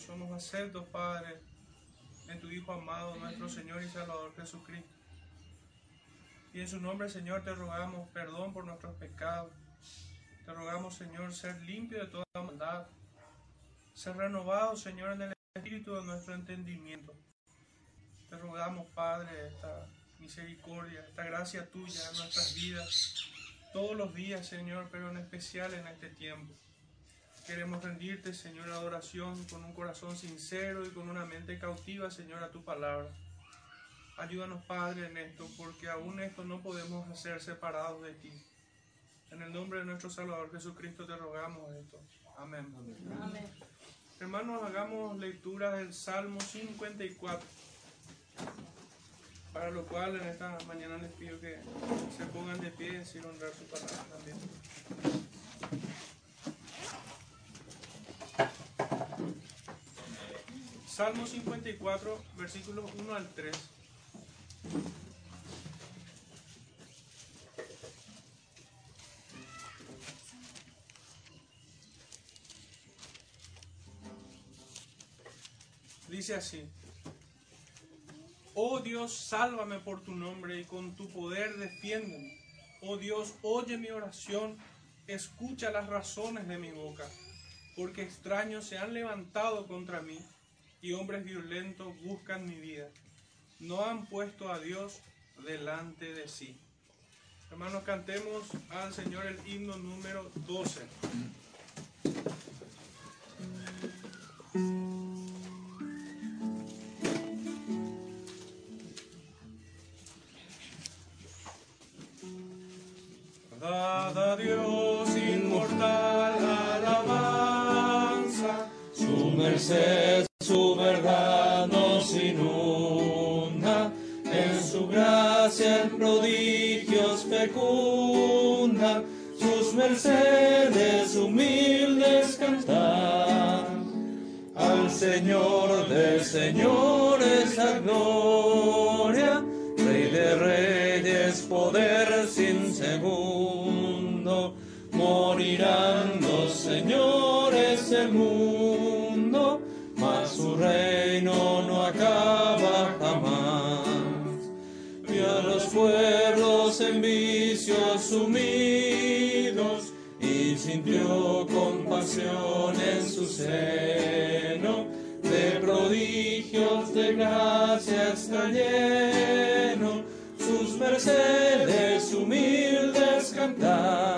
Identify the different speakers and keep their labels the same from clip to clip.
Speaker 1: somos aceptos, Padre, en tu Hijo amado, nuestro Señor y Salvador Jesucristo. Y en su nombre, Señor, te rogamos perdón por nuestros pecados. Te rogamos, Señor, ser limpio de toda maldad. Ser renovado, Señor, en el espíritu de nuestro entendimiento. Te rogamos, Padre, esta misericordia, esta gracia tuya en nuestras vidas, todos los días, Señor, pero en especial en este tiempo. Queremos rendirte, Señor, adoración con un corazón sincero y con una mente cautiva, Señor, a tu palabra. Ayúdanos, Padre, en esto, porque aún esto no podemos hacer separados de ti. En el nombre de nuestro Salvador Jesucristo te rogamos esto. Amén. Amén. Hermanos, hagamos lectura del Salmo 54. Para lo cual en esta mañana les pido que se pongan de pie y honrar su palabra también. Salmo 54, versículos 1 al 3. Dice así. Oh Dios, sálvame por tu nombre y con tu poder defiéndeme. Oh Dios, oye mi oración, escucha las razones de mi boca, porque extraños se han levantado contra mí y hombres violentos buscan mi vida. No han puesto a Dios delante de sí. Hermanos, cantemos al Señor el himno número 12. Dada a Dios inmortal alabanza,
Speaker 2: su merced, su verdad nos inunda, en su gracia en prodigios fecunda, sus mercedes humildes cantar. Al Señor de señores la gloria, Rey de reyes, poder sin segundo, morirán los señores del mundo, no acaba jamás. Vio a los pueblos en vicios sumidos y sintió compasión en su seno. De prodigios de gracia está lleno, sus mercedes humildes cantar.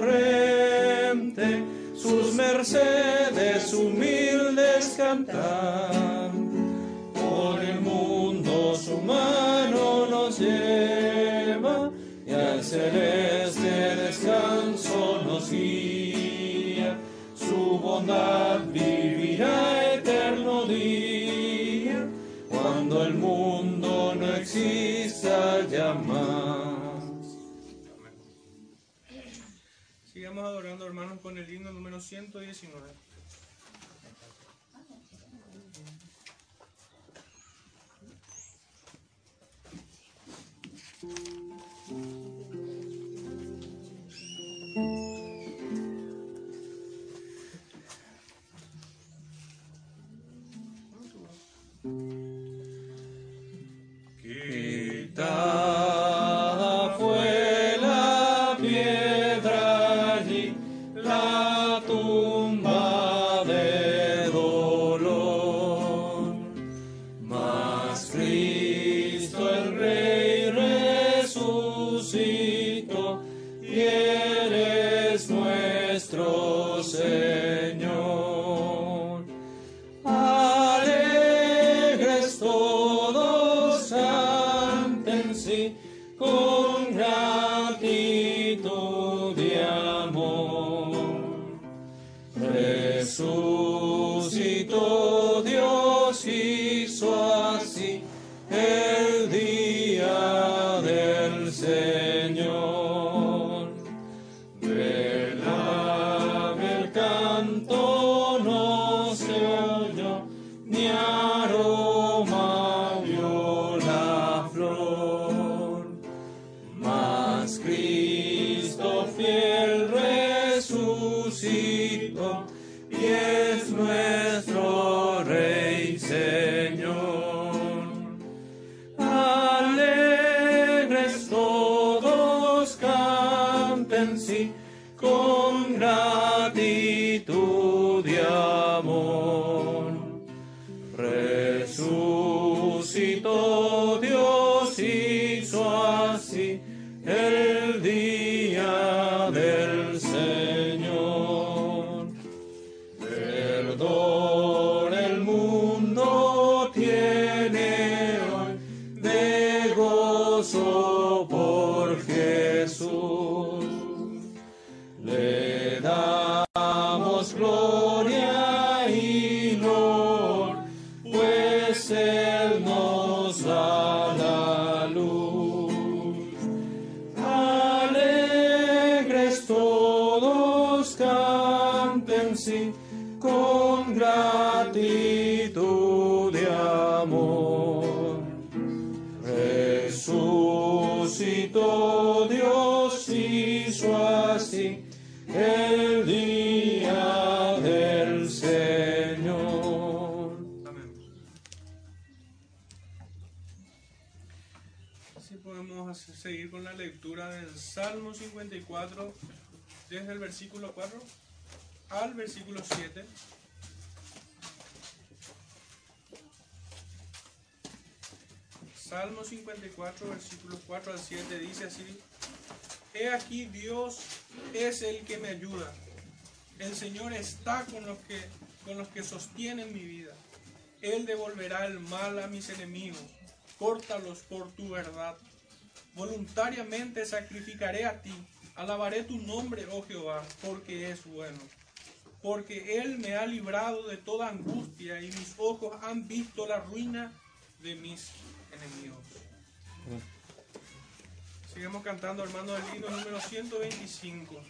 Speaker 2: Torrente, sus mercedes humildes cantar. Por el mundo su mano nos lleva y al celeste descanso nos guía. Su bondad vivirá eterno día cuando el mundo no exista ya más.
Speaker 1: Hermanos, con el himno número 119.
Speaker 2: Quitada deleítense con gratitud de amor.
Speaker 1: Jesús. 4, desde el versículo 4 al versículo 7. Salmo 54, versículos 4 al 7 dice así, He aquí Dios es el que me ayuda. El Señor está con los que, con los que sostienen mi vida. Él devolverá el mal a mis enemigos. Córtalos por tu verdad. Voluntariamente sacrificaré a ti Alabaré tu nombre, oh Jehová, porque es bueno. Porque Él me ha librado de toda angustia y mis ojos han visto la ruina de mis enemigos. Sigamos cantando, hermano,
Speaker 2: del
Speaker 1: himno número
Speaker 2: 125.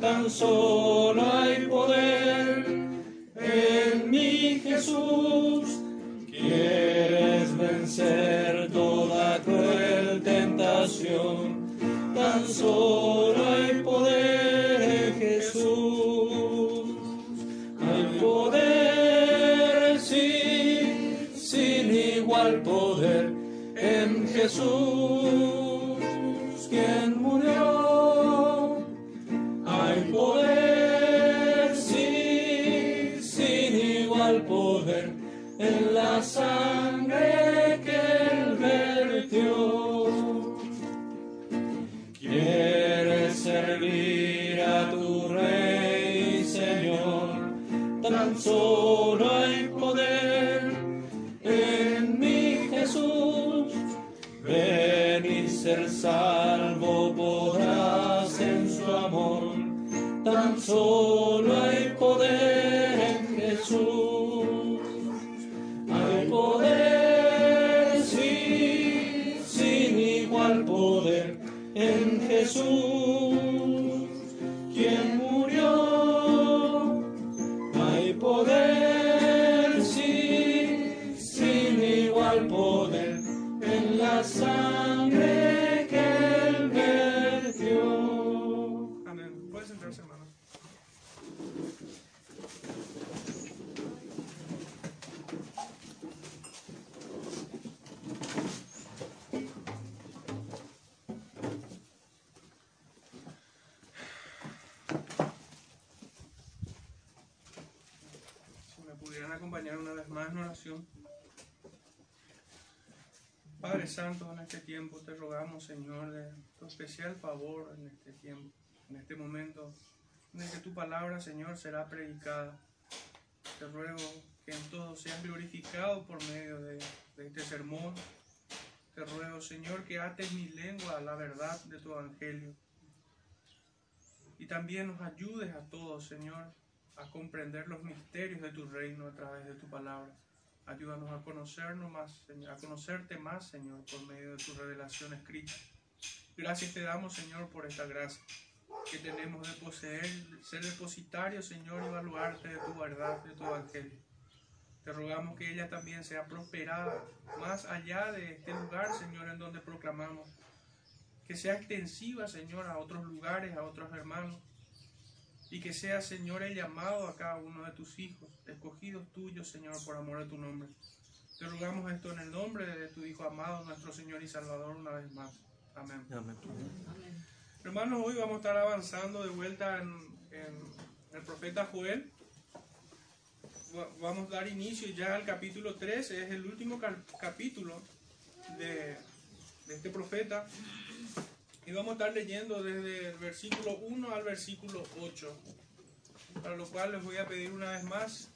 Speaker 2: Tan solo hay poder en mi Jesús. Quieres vencer toda cruel tentación, tan solo hay poder en Jesús. Hay poder, sí, sin igual poder en Jesús,
Speaker 1: Santo, en este tiempo te rogamos, Señor, de tu especial favor en este tiempo, en este momento en el que tu palabra, Señor, será predicada. Te ruego que en todo seas glorificado por medio de, de este sermón. Te ruego, Señor, que ates mi lengua a la verdad de tu evangelio. Y también nos ayudes a todos, Señor, a comprender los misterios de tu reino a través de tu palabra. Ayúdanos a conocernos más, a conocerte más, Señor, por medio de tu revelación escrita. Gracias te damos, Señor, por esta gracia que tenemos de poseer, ser depositarios, Señor, y evaluarte de tu verdad, de tu evangelio. Te rogamos que ella también sea prosperada más allá de este lugar, Señor, en donde proclamamos. Que sea extensiva, Señor, a otros lugares, a otros hermanos. Y que sea, Señor, el llamado a cada uno de tus hijos, escogidos tuyos, Señor, por amor de tu nombre. Te rogamos esto en el nombre de tu Hijo amado, nuestro Señor y Salvador, una vez más. Amén. Hermanos, hoy vamos a estar avanzando de vuelta en, en el profeta Joel. Va- Vamos a dar inicio ya al capítulo 13, es el último capítulo de, de este profeta. Y vamos a estar leyendo desde el versículo 1 al versículo 8. Para lo cual les voy a pedir una vez más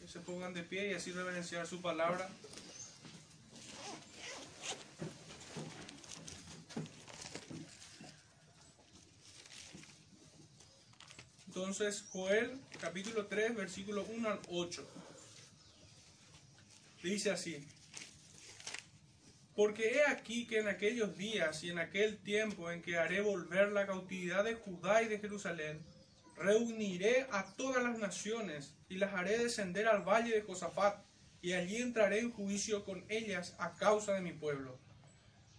Speaker 1: que se pongan de pie y así reverenciar su palabra. Entonces, Joel capítulo 3, versículo 1 al 8. Dice así. Porque he aquí que en aquellos días y en aquel tiempo en que haré volver la cautividad de Judá y de Jerusalén, reuniré a todas las naciones y las haré descender al valle de Josafat, y allí entraré en juicio con ellas a causa de mi pueblo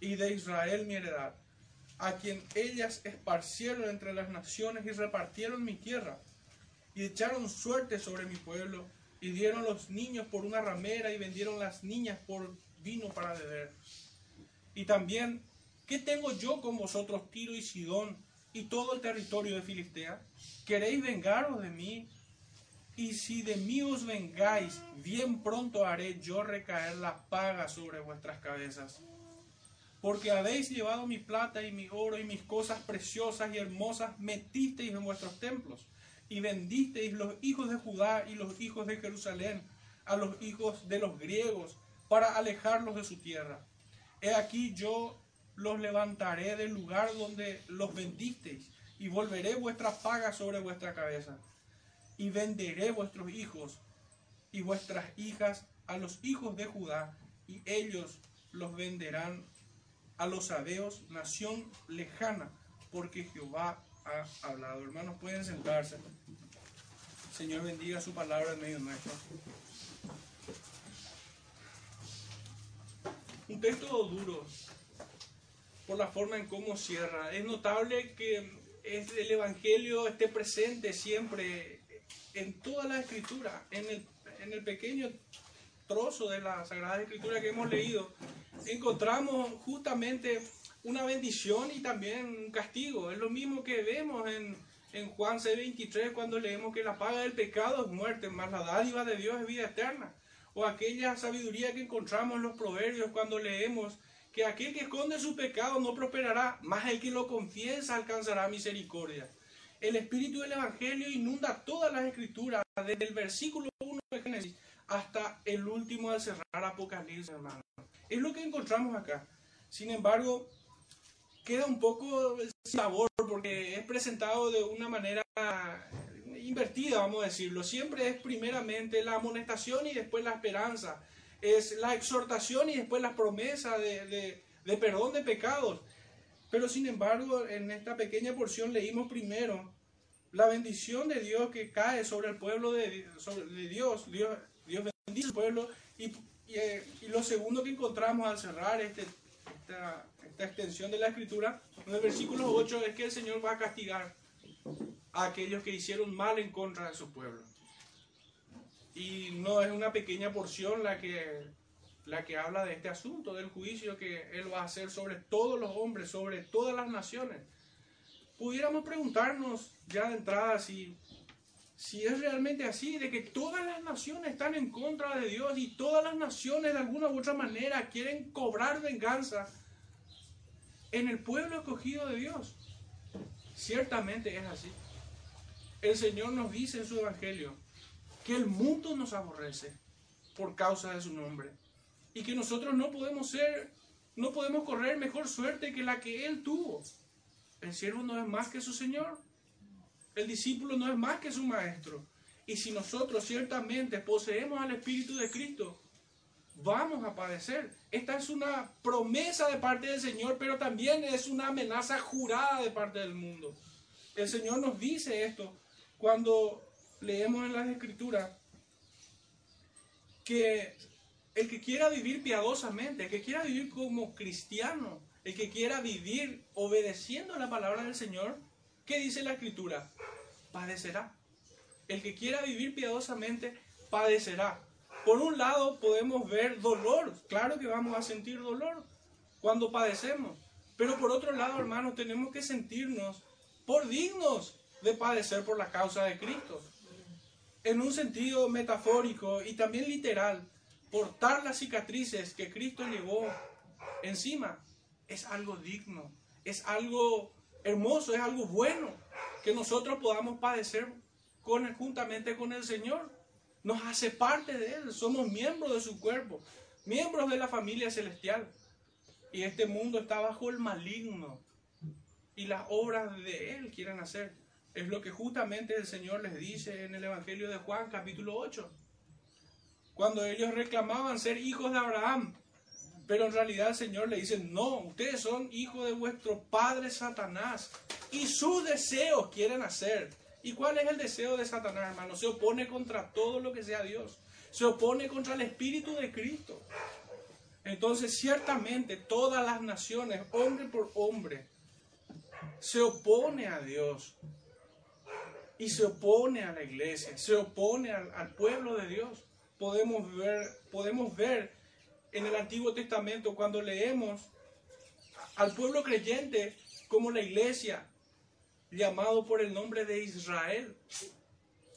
Speaker 1: y de Israel mi heredad a quien ellas esparcieron entre las naciones y repartieron mi tierra, y echaron suerte sobre mi pueblo, y dieron los niños por una ramera, y vendieron las niñas por vino para beber. Y también, ¿qué tengo yo con vosotros, Tiro y Sidón, y todo el territorio de Filistea? ¿Queréis vengaros de mí? Y si de mí os vengáis, bien pronto haré yo recaer la paga sobre vuestras cabezas porque habéis llevado mi plata y mi oro y mis cosas preciosas y hermosas, metisteis en vuestros templos, y vendisteis los hijos de Judá y los hijos de Jerusalén a los hijos de los griegos, para alejarlos de su tierra. He aquí yo los levantaré del lugar donde los vendisteis, y volveré vuestra paga sobre vuestra cabeza, y venderé vuestros hijos y vuestras hijas a los hijos de Judá, y ellos los venderán a los sabeos, nación lejana, porque Jehová ha hablado. Hermanos, pueden sentarse. Señor bendiga su palabra en medio nuestro. Un texto duro por la forma en cómo cierra. Es notable que el Evangelio esté presente siempre en toda la escritura, en el, en el pequeño trozo de la Sagrada Escritura que hemos leído, encontramos justamente una bendición y también un castigo. Es lo mismo que vemos en, en Juan C23 cuando leemos que la paga del pecado es muerte, más la dádiva de Dios es vida eterna. O aquella sabiduría que encontramos en los proverbios cuando leemos que aquel que esconde su pecado no prosperará, más el que lo confiesa alcanzará misericordia. El espíritu del Evangelio inunda todas las escrituras, desde el versículo 1 de Génesis hasta el último al cerrar Apocalipsis, hermano. Es lo que encontramos acá. Sin embargo, queda un poco el sabor porque es presentado de una manera invertida, vamos a decirlo. Siempre es primeramente la amonestación y después la esperanza. Es la exhortación y después la promesa de, perdón de pecados. Pero sin embargo, en esta pequeña porción leímos primero la bendición de Dios que cae sobre el pueblo de, de Dios. Dios. Dios bendice al pueblo y eh, y, lo segundo que encontramos al cerrar este, esta, esta, extensión de la escritura, en el versículo 8, es que el Señor va a castigar aquellos que hicieron mal en contra de su pueblo. Y no es una pequeña porción la que, la que habla de este asunto, del juicio que Él va a hacer sobre todos los hombres, sobre todas las naciones. Pudiéramos preguntarnos ya de entrada si si es realmente así, de que todas las naciones están en contra de Dios y todas las naciones de alguna u otra manera quieren cobrar venganza en el pueblo escogido de Dios. Ciertamente es así. El Señor nos dice en su Evangelio que el mundo nos aborrece por causa de su nombre y que nosotros no podemos ser, no podemos correr mejor suerte que la que Él tuvo. El siervo no es más que su Señor. El discípulo no es más que su maestro. Y si nosotros ciertamente poseemos al Espíritu de Cristo, vamos a padecer. Esta es una promesa de parte del Señor, pero también es una amenaza jurada de parte del mundo. El Señor nos dice esto cuando leemos en las Escrituras que el que quiera vivir piadosamente, el que quiera vivir como cristiano, el que quiera vivir obedeciendo la palabra del Señor, ¿Qué dice la escritura? Padecerá. El que quiera vivir piadosamente, padecerá. Por un lado podemos ver dolor, claro que vamos a sentir dolor cuando padecemos, pero por otro lado, hermanos, tenemos que sentirnos por dignos de padecer por la causa de Cristo. En un sentido metafórico y también literal, portar las cicatrices que Cristo llevó encima es algo digno, es algo hermoso, es algo bueno que nosotros podamos padecer con, juntamente con el Señor. Nos hace parte de Él, somos miembros de su cuerpo, miembros de la familia celestial. Y este mundo está bajo el maligno y las obras de Él quieren hacer. Es lo que justamente el Señor les dice en el Evangelio de Juan capítulo 8. Cuando ellos reclamaban ser hijos de Abraham, pero en realidad el Señor le dice, no, ustedes son hijos de vuestro padre Satanás y sus deseos quieren hacer. ¿Y cuál es el deseo de Satanás, hermano? Se opone contra todo lo que sea Dios. Se opone contra el Espíritu de Cristo. Entonces, ciertamente, todas las naciones, hombre por hombre, se opone a Dios y se opone a la iglesia, se opone al, pueblo de Dios. Podemos ver, podemos ver en el Antiguo Testamento cuando leemos al pueblo creyente como la iglesia llamado por el nombre de Israel.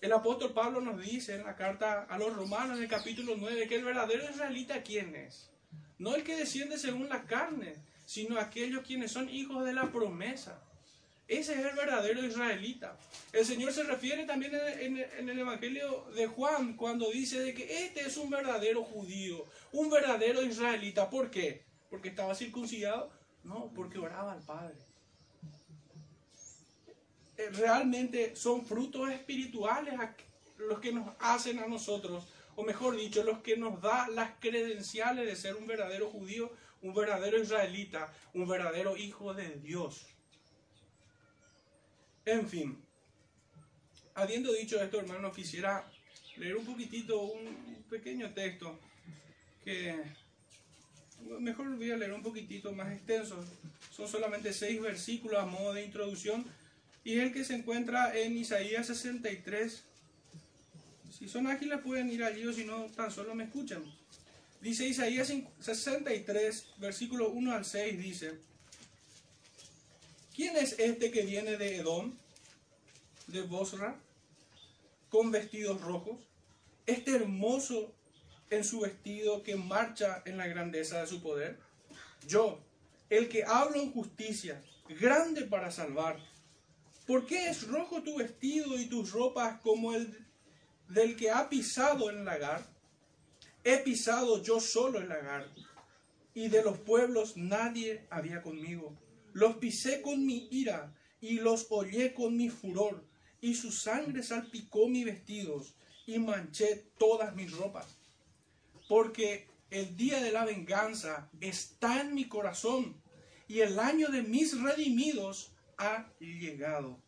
Speaker 1: El apóstol Pablo nos dice en la carta a los romanos en el capítulo 9 que el verdadero israelita quién es? No el que desciende según la carne, sino aquellos quienes son hijos de la promesa. Ese es el verdadero israelita. El Señor se refiere también en, el Evangelio de Juan cuando dice de que este es un verdadero judío, un verdadero israelita. ¿Por qué? ¿Porque estaba circuncidado? No, porque oraba al Padre. Eh, realmente son frutos espirituales los que nos hacen a nosotros, o mejor dicho, los que nos da las credenciales de ser un verdadero judío, un verdadero israelita, un verdadero hijo de Dios. En fin, habiendo dicho esto, hermano, quisiera leer un poquitito, un pequeño texto que mejor voy a leer un poquitito más extenso. Son solamente seis versículos a modo de introducción y es el que se encuentra en Isaías 63. Si son ágiles pueden ir allí o si no, tan solo me escuchan. Dice Isaías 63, versículo 1 al 6, dice, ¿Quién es este que viene de Edom, de Bosra, con vestidos rojos? Este hermoso en su vestido que marcha en la grandeza de su poder. Yo, el que hablo en justicia, grande para salvar. ¿Por qué es rojo tu vestido y tus ropas como el del que ha pisado el lagar? He pisado yo solo el lagar, y de los pueblos nadie había conmigo. Los pisé con mi ira y los hollé con mi furor, y su sangre salpicó mis vestidos y manché todas mis ropas. Porque el día de la venganza está en mi corazón y el año de mis redimidos ha llegado.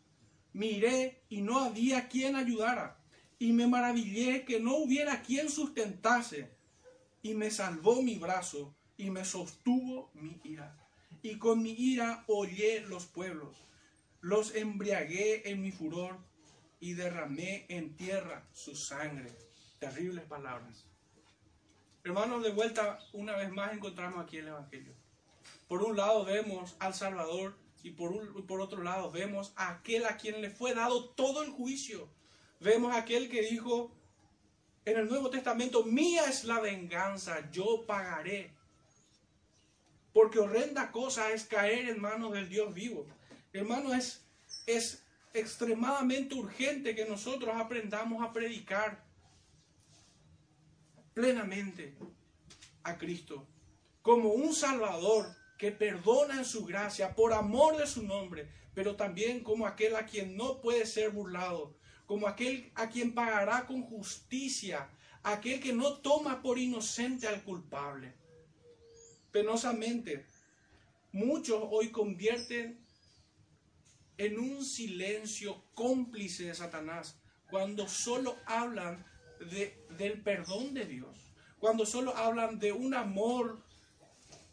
Speaker 1: Miré y no había quien ayudara, y me maravillé que no hubiera quien sustentase, y me salvó mi brazo y me sostuvo mi ira y con mi ira hollé los pueblos. Los embriagué en mi furor y derramé en tierra su sangre. Terribles palabras. Hermanos, de vuelta una vez más encontramos aquí el Evangelio. Por un lado vemos al Salvador y por, un, por otro lado vemos a aquel a quien le fue dado todo el juicio. Vemos a aquel que dijo en el Nuevo Testamento, mía es la venganza, yo pagaré. Porque horrenda cosa es caer en manos del Dios vivo. Hermano, es, es extremadamente urgente que nosotros aprendamos a predicar plenamente a Cristo como un Salvador que perdona en su gracia por amor de su nombre, pero también como aquel a quien no puede ser burlado, como aquel a quien pagará con justicia, aquel que no toma por inocente al culpable. Penosamente, muchos hoy convierten en un silencio cómplice de Satanás cuando solo hablan de, del perdón de Dios, cuando solo hablan de un amor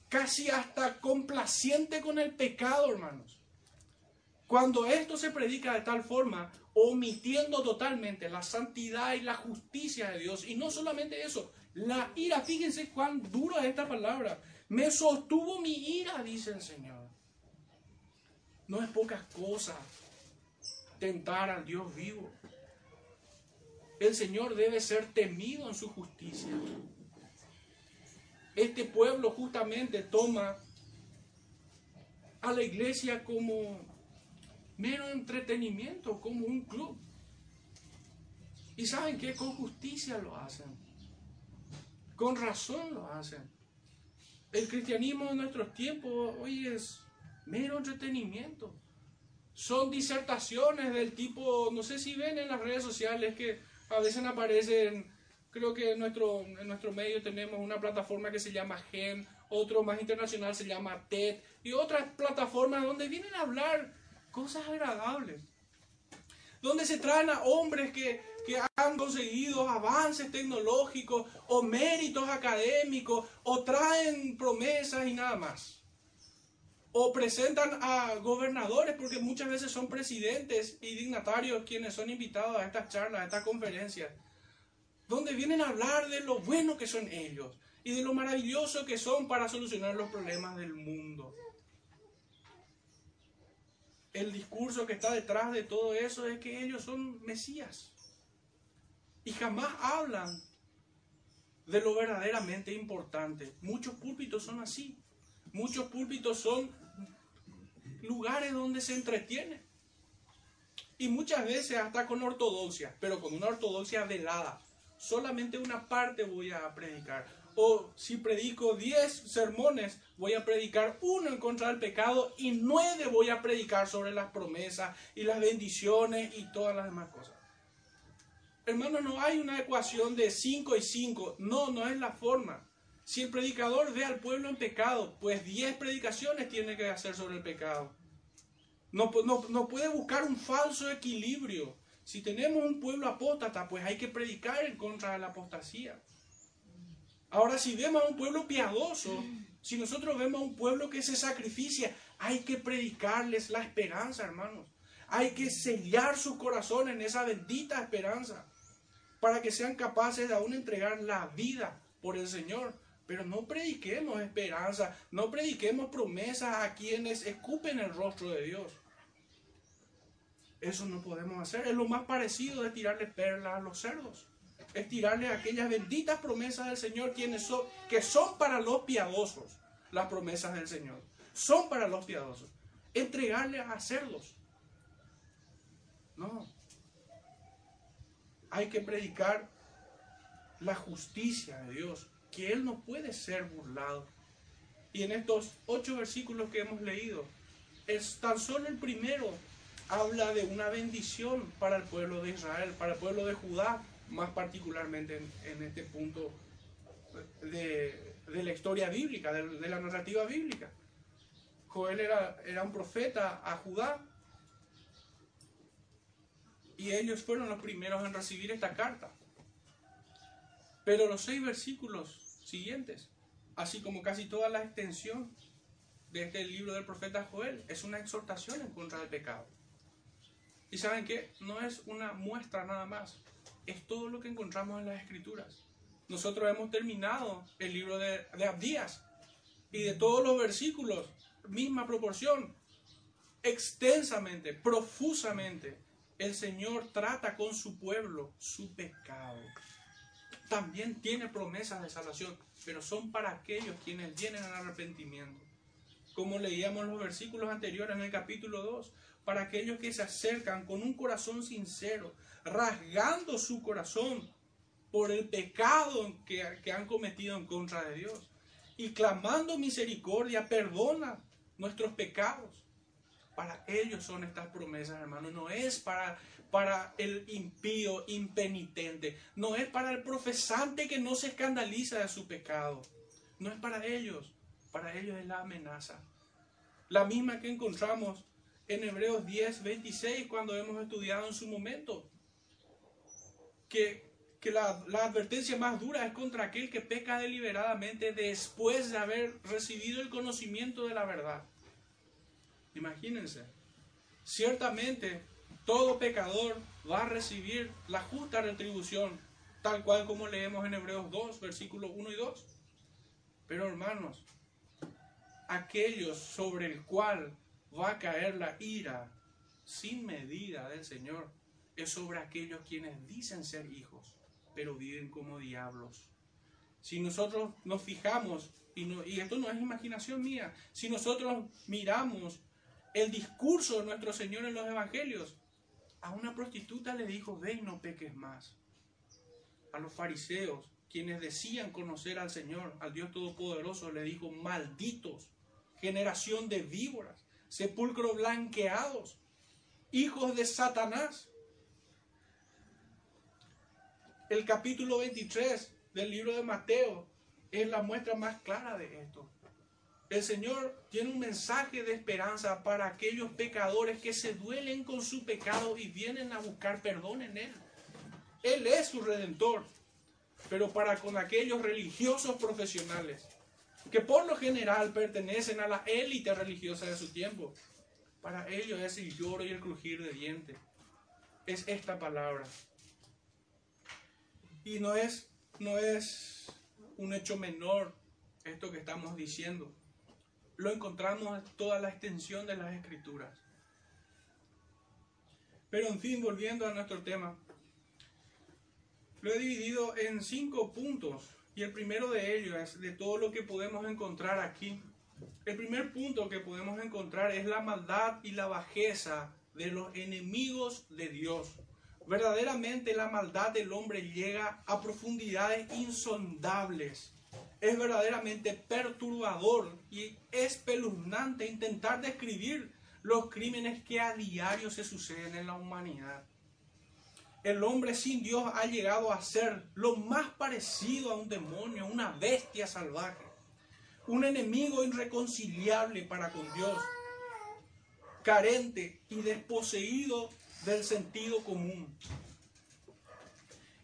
Speaker 1: casi hasta complaciente con el pecado, hermanos. Cuando esto se predica de tal forma, omitiendo totalmente la santidad y la justicia de Dios, y no solamente eso, la ira, fíjense cuán dura es esta palabra, me sostuvo mi ira, dice el Señor. No es poca cosa tentar al Dios vivo. El Señor debe ser temido en su justicia. Este pueblo justamente toma a la iglesia como mero entretenimiento, como un club. Y saben que con justicia lo hacen, con razón lo hacen. El cristianismo en nuestros tiempos hoy es mero entretenimiento. Son disertaciones del tipo, no sé si ven en las redes sociales que a veces aparecen, creo que en nuestro, en nuestro medio tenemos una plataforma que se llama Gen, otro más internacional se llama TED y otras plataformas donde vienen a hablar cosas agradables. Donde se traen a hombres que, que han conseguido avances tecnológicos o méritos académicos o traen promesas y nada más. O presentan a gobernadores porque muchas veces son presidentes y dignatarios quienes son invitados a estas charlas, a estas conferencias. Donde vienen a hablar de lo bueno que son ellos y de lo maravilloso que son para solucionar los problemas del mundo. El discurso que está detrás de todo eso es que ellos son Mesías. Y jamás hablan de lo verdaderamente importante. Muchos púlpitos son así. Muchos púlpitos son lugares donde se entretiene. Y muchas veces hasta con ortodoxia, pero con una ortodoxia velada. Solamente una parte voy a predicar o si predico 10 sermones, voy a predicar uno en contra del pecado y nueve voy a predicar sobre las promesas y las bendiciones y todas las demás cosas. Hermanos, no hay una ecuación de 5 y 5. No, no es la forma. Si el predicador ve al pueblo en pecado, pues 10 predicaciones tiene que hacer sobre el pecado. No, puede buscar un falso equilibrio. Si tenemos un pueblo apóstata, pues hay que predicar en contra de la apostasía. Ahora, si vemos a un pueblo piadoso, si nosotros vemos a un pueblo que se sacrifica, hay que predicarles la esperanza, hermanos. Hay que sellar su corazón en esa bendita esperanza para que sean capaces de aún entregar la vida por el Señor. Pero no prediquemos esperanza, no prediquemos promesas a quienes escupen el rostro de Dios. Eso no podemos hacer. Es lo más parecido de tirarle perlas a los cerdos es tirarle aquellas benditas promesas del Señor quienes son, que son para los piadosos, las promesas del Señor. Son para los piadosos. Entregarle a hacerlos. No. Hay que predicar la justicia de Dios, que Él no puede ser burlado. Y en estos ocho versículos que hemos leído, es tan solo el primero habla de una bendición para el pueblo de Israel, para el pueblo de Judá, más particularmente en, este punto de, la historia bíblica, de, la narrativa bíblica. Joel era, era un profeta a Judá y ellos fueron los primeros en recibir esta carta. Pero los seis versículos siguientes, así como casi toda la extensión de este libro del profeta Joel, es una exhortación en contra del pecado. Y saben que no es una muestra nada más, es todo lo que encontramos en las escrituras. Nosotros hemos terminado el libro de, Abdías y de todos los versículos, misma proporción, extensamente, profusamente, el Señor trata con su pueblo su pecado. También tiene promesas de salvación, pero son para aquellos quienes vienen al arrepentimiento. Como leíamos los versículos anteriores en el capítulo 2, para aquellos que se acercan con un corazón sincero, rasgando su corazón por el pecado que, que han cometido en contra de Dios y clamando misericordia, perdona nuestros pecados. Para ellos son estas promesas, hermano. No es para, para el impío, impenitente. No es para el profesante que no se escandaliza de su pecado. No es para ellos. Para ellos es la amenaza. La misma que encontramos en Hebreos 10, 26 cuando hemos estudiado en su momento que, la, advertencia más dura es contra aquel que peca deliberadamente después de haber recibido el conocimiento de la verdad. Imagínense, ciertamente todo pecador va a recibir la justa retribución, tal cual como leemos en Hebreos 2, versículos 1 y 2. Pero hermanos, aquellos sobre el cual va a caer la ira sin medida del Señor es sobre aquellos quienes dicen ser hijos, pero viven como diablos. Si nosotros nos fijamos y, esto no es imaginación mía, si nosotros miramos el discurso de nuestro Señor en los evangelios, a una prostituta le dijo, ve y no peques más. A los fariseos, quienes decían conocer al Señor, al Dios Todopoderoso, le dijo, malditos, generación de víboras, sepulcro blanqueados, hijos de Satanás. El capítulo 23 del libro de Mateo es la muestra más clara de esto. El Señor tiene un mensaje de esperanza para aquellos pecadores que se duelen con su pecado y vienen a buscar perdón en Él. Él es su redentor. Pero para con aquellos religiosos profesionales, que por lo general pertenecen a la élite religiosa de su tiempo, para ellos es el lloro y el crujir de dientes. Es esta palabra. Y no es, no es un hecho menor esto que estamos diciendo lo encontramos en toda la extensión de las escrituras. Pero en fin, volviendo a nuestro tema, lo he dividido en cinco puntos y el primero de ellos es de todo lo que podemos encontrar aquí. El primer punto que podemos encontrar es la maldad y la bajeza de los enemigos de Dios. Verdaderamente la maldad del hombre llega a profundidades insondables es verdaderamente perturbador y espeluznante intentar describir los crímenes que a diario se suceden en la humanidad. El hombre sin Dios ha llegado a ser lo más parecido a un demonio, una bestia salvaje, un enemigo irreconciliable para con Dios, carente y desposeído del sentido común.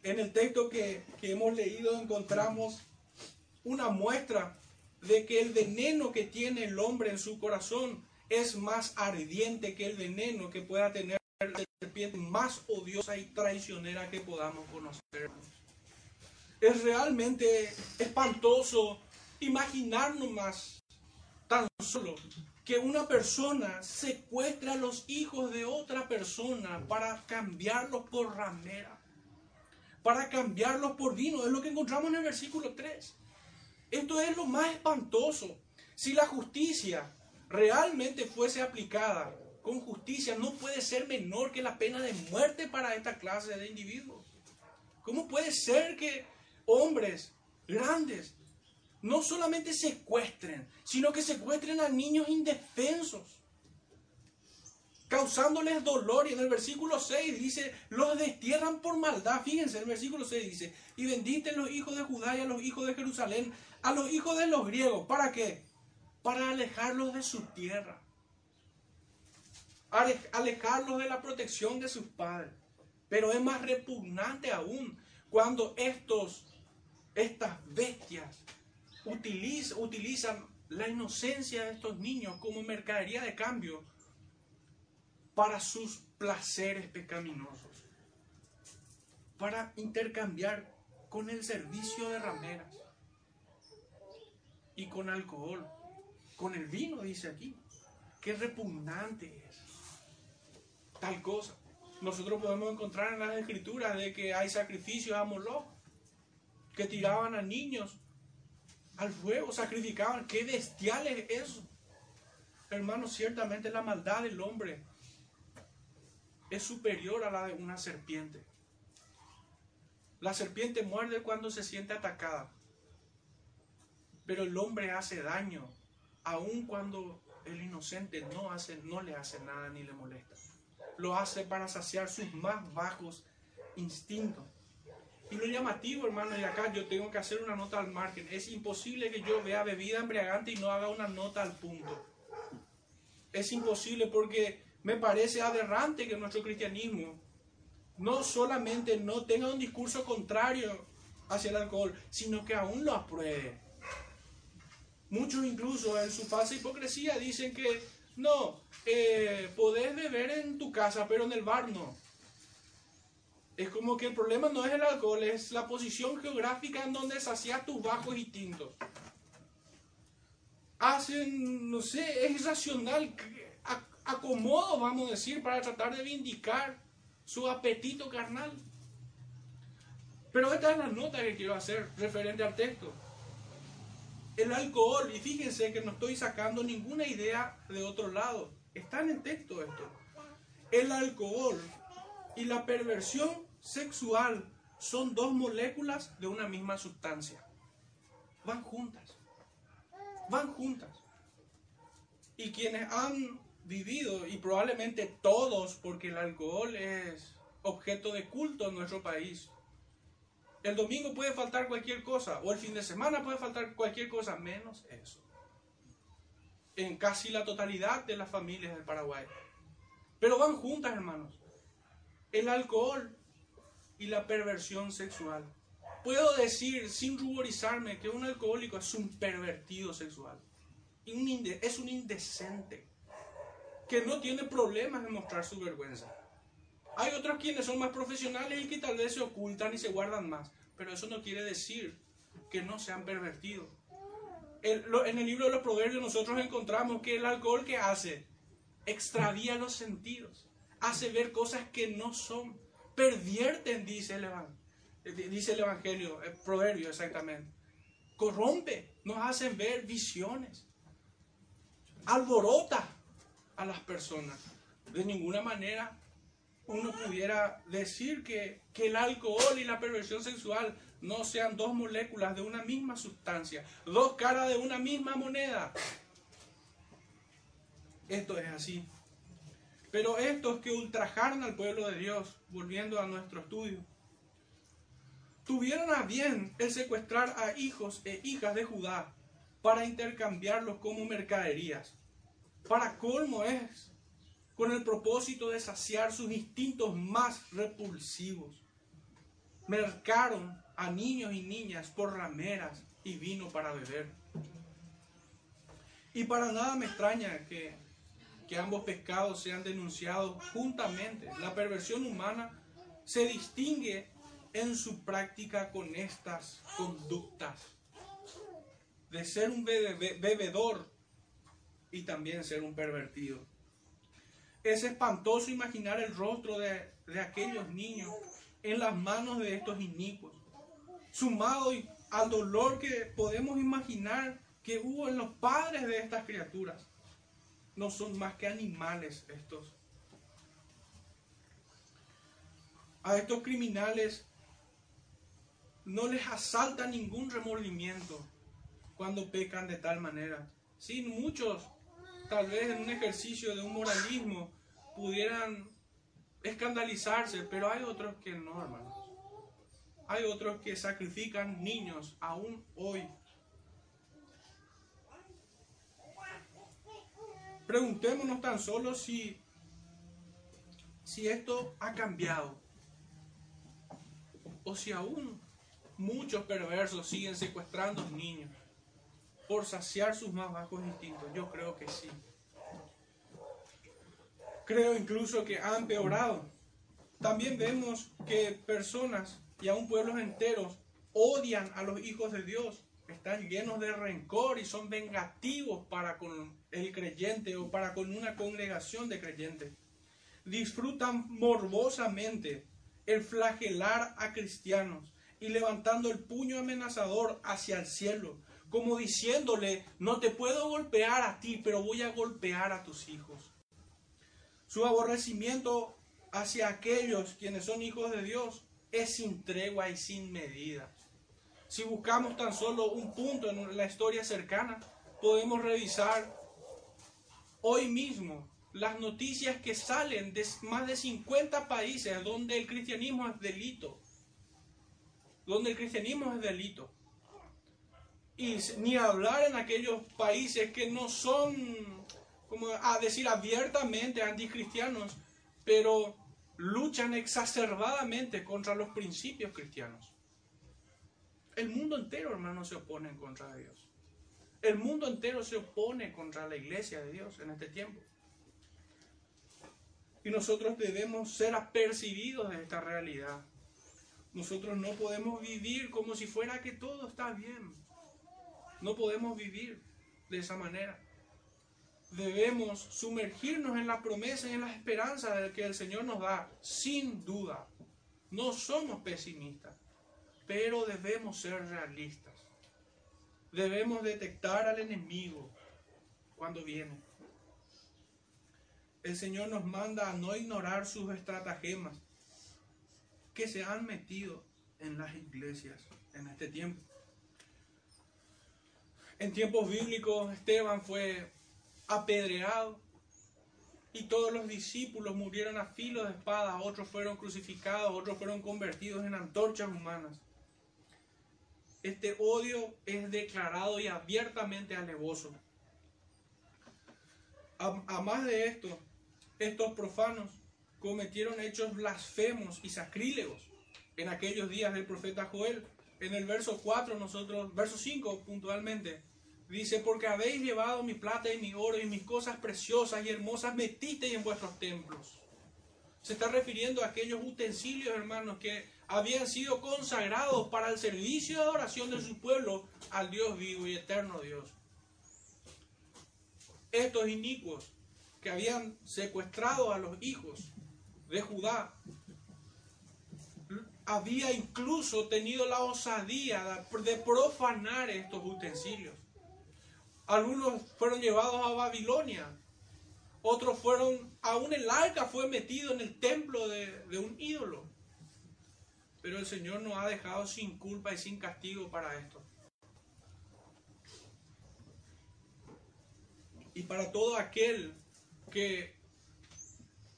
Speaker 1: En el texto que, que hemos leído encontramos una muestra de que el veneno que tiene el hombre en su corazón es más ardiente que el veneno que pueda tener la serpiente más odiosa y traicionera que podamos conocer. Es realmente espantoso imaginarnos más tan solo que una persona secuestre a los hijos de otra persona para cambiarlos por ramera, para cambiarlos por vino. Es lo que encontramos en el versículo 3. Esto es lo más espantoso. Si la justicia realmente fuese aplicada con justicia, no puede ser menor que la pena de muerte para esta clase de individuos. ¿Cómo puede ser que hombres grandes no solamente secuestren, sino que secuestren a niños indefensos? causándoles dolor. Y en el versículo 6 dice, los destierran por maldad. Fíjense, el versículo 6 dice, y benditen los hijos de Judá y a los hijos de Jerusalén, a los hijos de los griegos. ¿Para qué? Para alejarlos de su tierra. Alejarlos de la protección de sus padres. Pero es más repugnante aún cuando estos, estas bestias utilizan la inocencia de estos niños como mercadería de cambio para sus placeres pecaminosos, para intercambiar con el servicio de rameras y con alcohol, con el vino, dice aquí. Qué repugnante es tal cosa. Nosotros podemos encontrar en las escrituras de que hay sacrificios a Moloch, que tiraban a niños al fuego, sacrificaban. Qué bestial es eso. Hermanos, ciertamente la maldad del hombre es superior a la de una serpiente. La serpiente muerde cuando se siente atacada, pero el hombre hace daño aun cuando el inocente no, hace, no le hace nada ni le molesta. Lo hace para saciar sus más bajos instintos. Y lo llamativo, hermano, y acá yo tengo que hacer una nota al margen. Es imposible que yo vea bebida embriagante y no haga una nota al punto. Es imposible porque me parece aberrante que nuestro cristianismo no solamente no tenga un discurso contrario hacia el alcohol, sino que aún lo apruebe. Muchos incluso en su falsa hipocresía dicen que no, eh, podés beber en tu casa, pero en el bar no. Es como que el problema no es el alcohol, es la posición geográfica en donde sacias tus bajos instintos. Hacen, no sé, es irracional acomodo, vamos a decir, para tratar de vindicar su apetito carnal. Pero esta es la nota que quiero hacer referente al texto. El alcohol, y fíjense que no estoy sacando ninguna idea de otro lado, está en el texto esto. El alcohol y la perversión sexual son dos moléculas de una misma sustancia. Van juntas. Van juntas. Y quienes han vivido, y probablemente todos, porque el alcohol es objeto de culto en nuestro país, el domingo puede faltar cualquier cosa, o el fin de semana puede faltar cualquier cosa, menos eso. En casi la totalidad de las familias del Paraguay. Pero van juntas, hermanos. El alcohol y la perversión sexual. Puedo decir sin ruborizarme que un alcohólico es un pervertido sexual. Es un indecente. Que no tiene problemas en mostrar su vergüenza. Hay otros quienes son más profesionales y que tal vez se ocultan y se guardan más. Pero eso no quiere decir que no sean pervertidos. en el libro de los proverbios nosotros encontramos que el alcohol que hace extravía los sentidos, hace ver cosas que no son, pervierten, dice el, Evangelio, el proverbio exactamente. Corrompe, nos hacen ver visiones, alborota a las personas. De ninguna manera uno pudiera decir que, el alcohol y la perversión sexual no sean dos moléculas de una misma sustancia, dos caras de una misma moneda. Esto es así. Pero estos que ultrajaron al pueblo de Dios, volviendo a nuestro estudio, tuvieron a bien el secuestrar a hijos e hijas de Judá para intercambiarlos como mercaderías. Para colmo es con el propósito de saciar sus instintos más repulsivos. Mercaron a niños y niñas por rameras y vino para beber. Y para nada me extraña que, que ambos pecados sean denunciados juntamente. La perversión humana se distingue en su práctica con estas conductas. De ser un bebedor y también ser un pervertido. Es espantoso imaginar el rostro de, aquellos niños en las manos de estos inicuos, sumado al dolor que podemos imaginar que hubo en los padres de estas criaturas. No son más que animales estos. A estos criminales no les asalta ningún remordimiento cuando pecan de tal manera. Sin muchos tal vez en un ejercicio de un moralismo pudieran escandalizarse, pero hay otros que no, hermanos. Hay otros que sacrifican niños aún hoy. Preguntémonos tan solo si, si esto ha cambiado o si aún muchos perversos siguen secuestrando niños por saciar sus más bajos instintos? Yo creo que sí. Creo incluso que ha empeorado. También vemos que personas y aún pueblos enteros odian a los hijos de Dios. Están llenos de rencor y son vengativos para con el creyente o para con una congregación de creyentes. Disfrutan morbosamente el flagelar a cristianos y levantando el puño amenazador hacia el cielo, como diciéndole, no te puedo golpear a ti, pero voy a golpear a tus hijos. Su aborrecimiento hacia aquellos quienes son hijos de Dios es sin tregua y sin medida. Si buscamos tan solo un punto en la historia cercana, podemos revisar hoy mismo las noticias que salen de más de 50 países donde el cristianismo es delito. Donde el cristianismo es delito y ni hablar en aquellos países que no son, como a decir abiertamente anticristianos, pero luchan exacerbadamente contra los principios cristianos. El mundo entero, hermano, se opone en contra de Dios. El mundo entero se opone contra la iglesia de Dios en este tiempo. Y nosotros debemos ser apercibidos de esta realidad. Nosotros no podemos vivir como si fuera que todo está bien. No podemos vivir de esa manera. Debemos sumergirnos en la promesa y en la esperanza que el Señor nos da, sin duda. No somos pesimistas, pero debemos ser realistas. Debemos detectar al enemigo cuando viene. El Señor nos manda a no ignorar sus estratagemas que se han metido en las iglesias en este tiempo. En tiempos bíblicos Esteban fue apedreado y todos los discípulos murieron a filo de espada, otros fueron crucificados, otros fueron convertidos en antorchas humanas. Este odio es declarado y abiertamente alevoso. A, más de esto, estos profanos cometieron hechos blasfemos y sacrílegos en aquellos días del profeta Joel. En el verso 4, nosotros, verso 5 puntualmente, dice, porque habéis llevado mi plata y mi oro y mis cosas preciosas y hermosas metisteis en vuestros templos. Se está refiriendo a aquellos utensilios, hermanos, que habían sido consagrados para el servicio de adoración de su pueblo al Dios vivo y eterno Dios. Estos inicuos que habían secuestrado a los hijos de Judá había incluso tenido la osadía de profanar estos utensilios. Algunos fueron llevados a Babilonia, otros fueron, aún el arca fue metido en el templo de, de un el Señor nos ha dejado sin culpa y sin castigo para esto. Y para todo aquel que,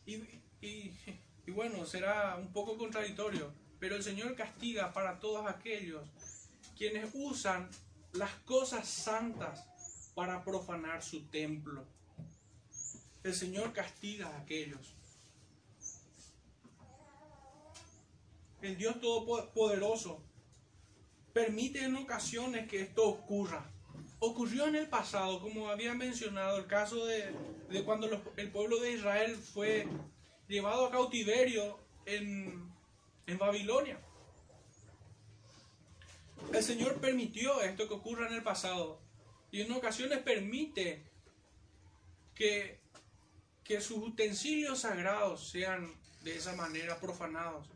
Speaker 1: y, y, y bueno, será un poco contradictorio, pero el Señor castiga para todos aquellos quienes usan las cosas santas para profanar su templo. El Señor castiga a aquellos. El Dios Todopoderoso permite en ocasiones que esto ocurra. Ocurrió en el pasado, como había mencionado, el caso de, de cuando el pueblo de Israel fue llevado a cautiverio en, en Babilonia. El Señor permitió esto que ocurra en el pasado y en ocasiones permite que, que sus utensilios sagrados sean de esa manera profanados.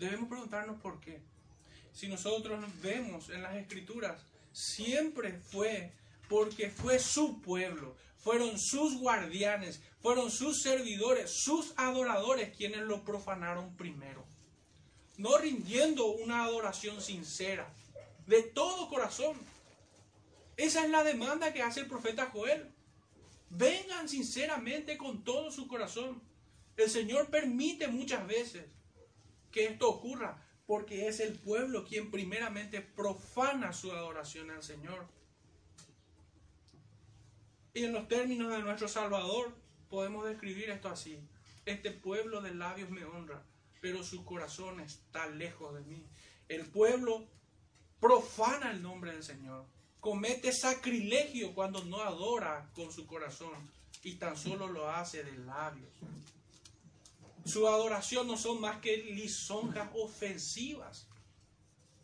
Speaker 1: Debemos preguntarnos por qué. Si nosotros vemos en las escrituras, siempre fue porque fue su pueblo, fueron sus guardianes, fueron sus servidores, sus adoradores quienes lo profanaron primero. No rindiendo una adoración sincera, de todo corazón. Esa es la demanda que hace el profeta Joel. Vengan sinceramente con todo su corazón. El Señor permite muchas veces que esto ocurra porque es el pueblo quien primeramente profana su adoración al Señor. Y en los términos de nuestro Salvador podemos describir esto así. Este pueblo de labios me honra, pero su corazón está lejos de mí. El pueblo profana el nombre del Señor. Comete sacrilegio cuando no adora con su corazón y tan solo lo hace de labios. Su adoración no son más que lisonjas ofensivas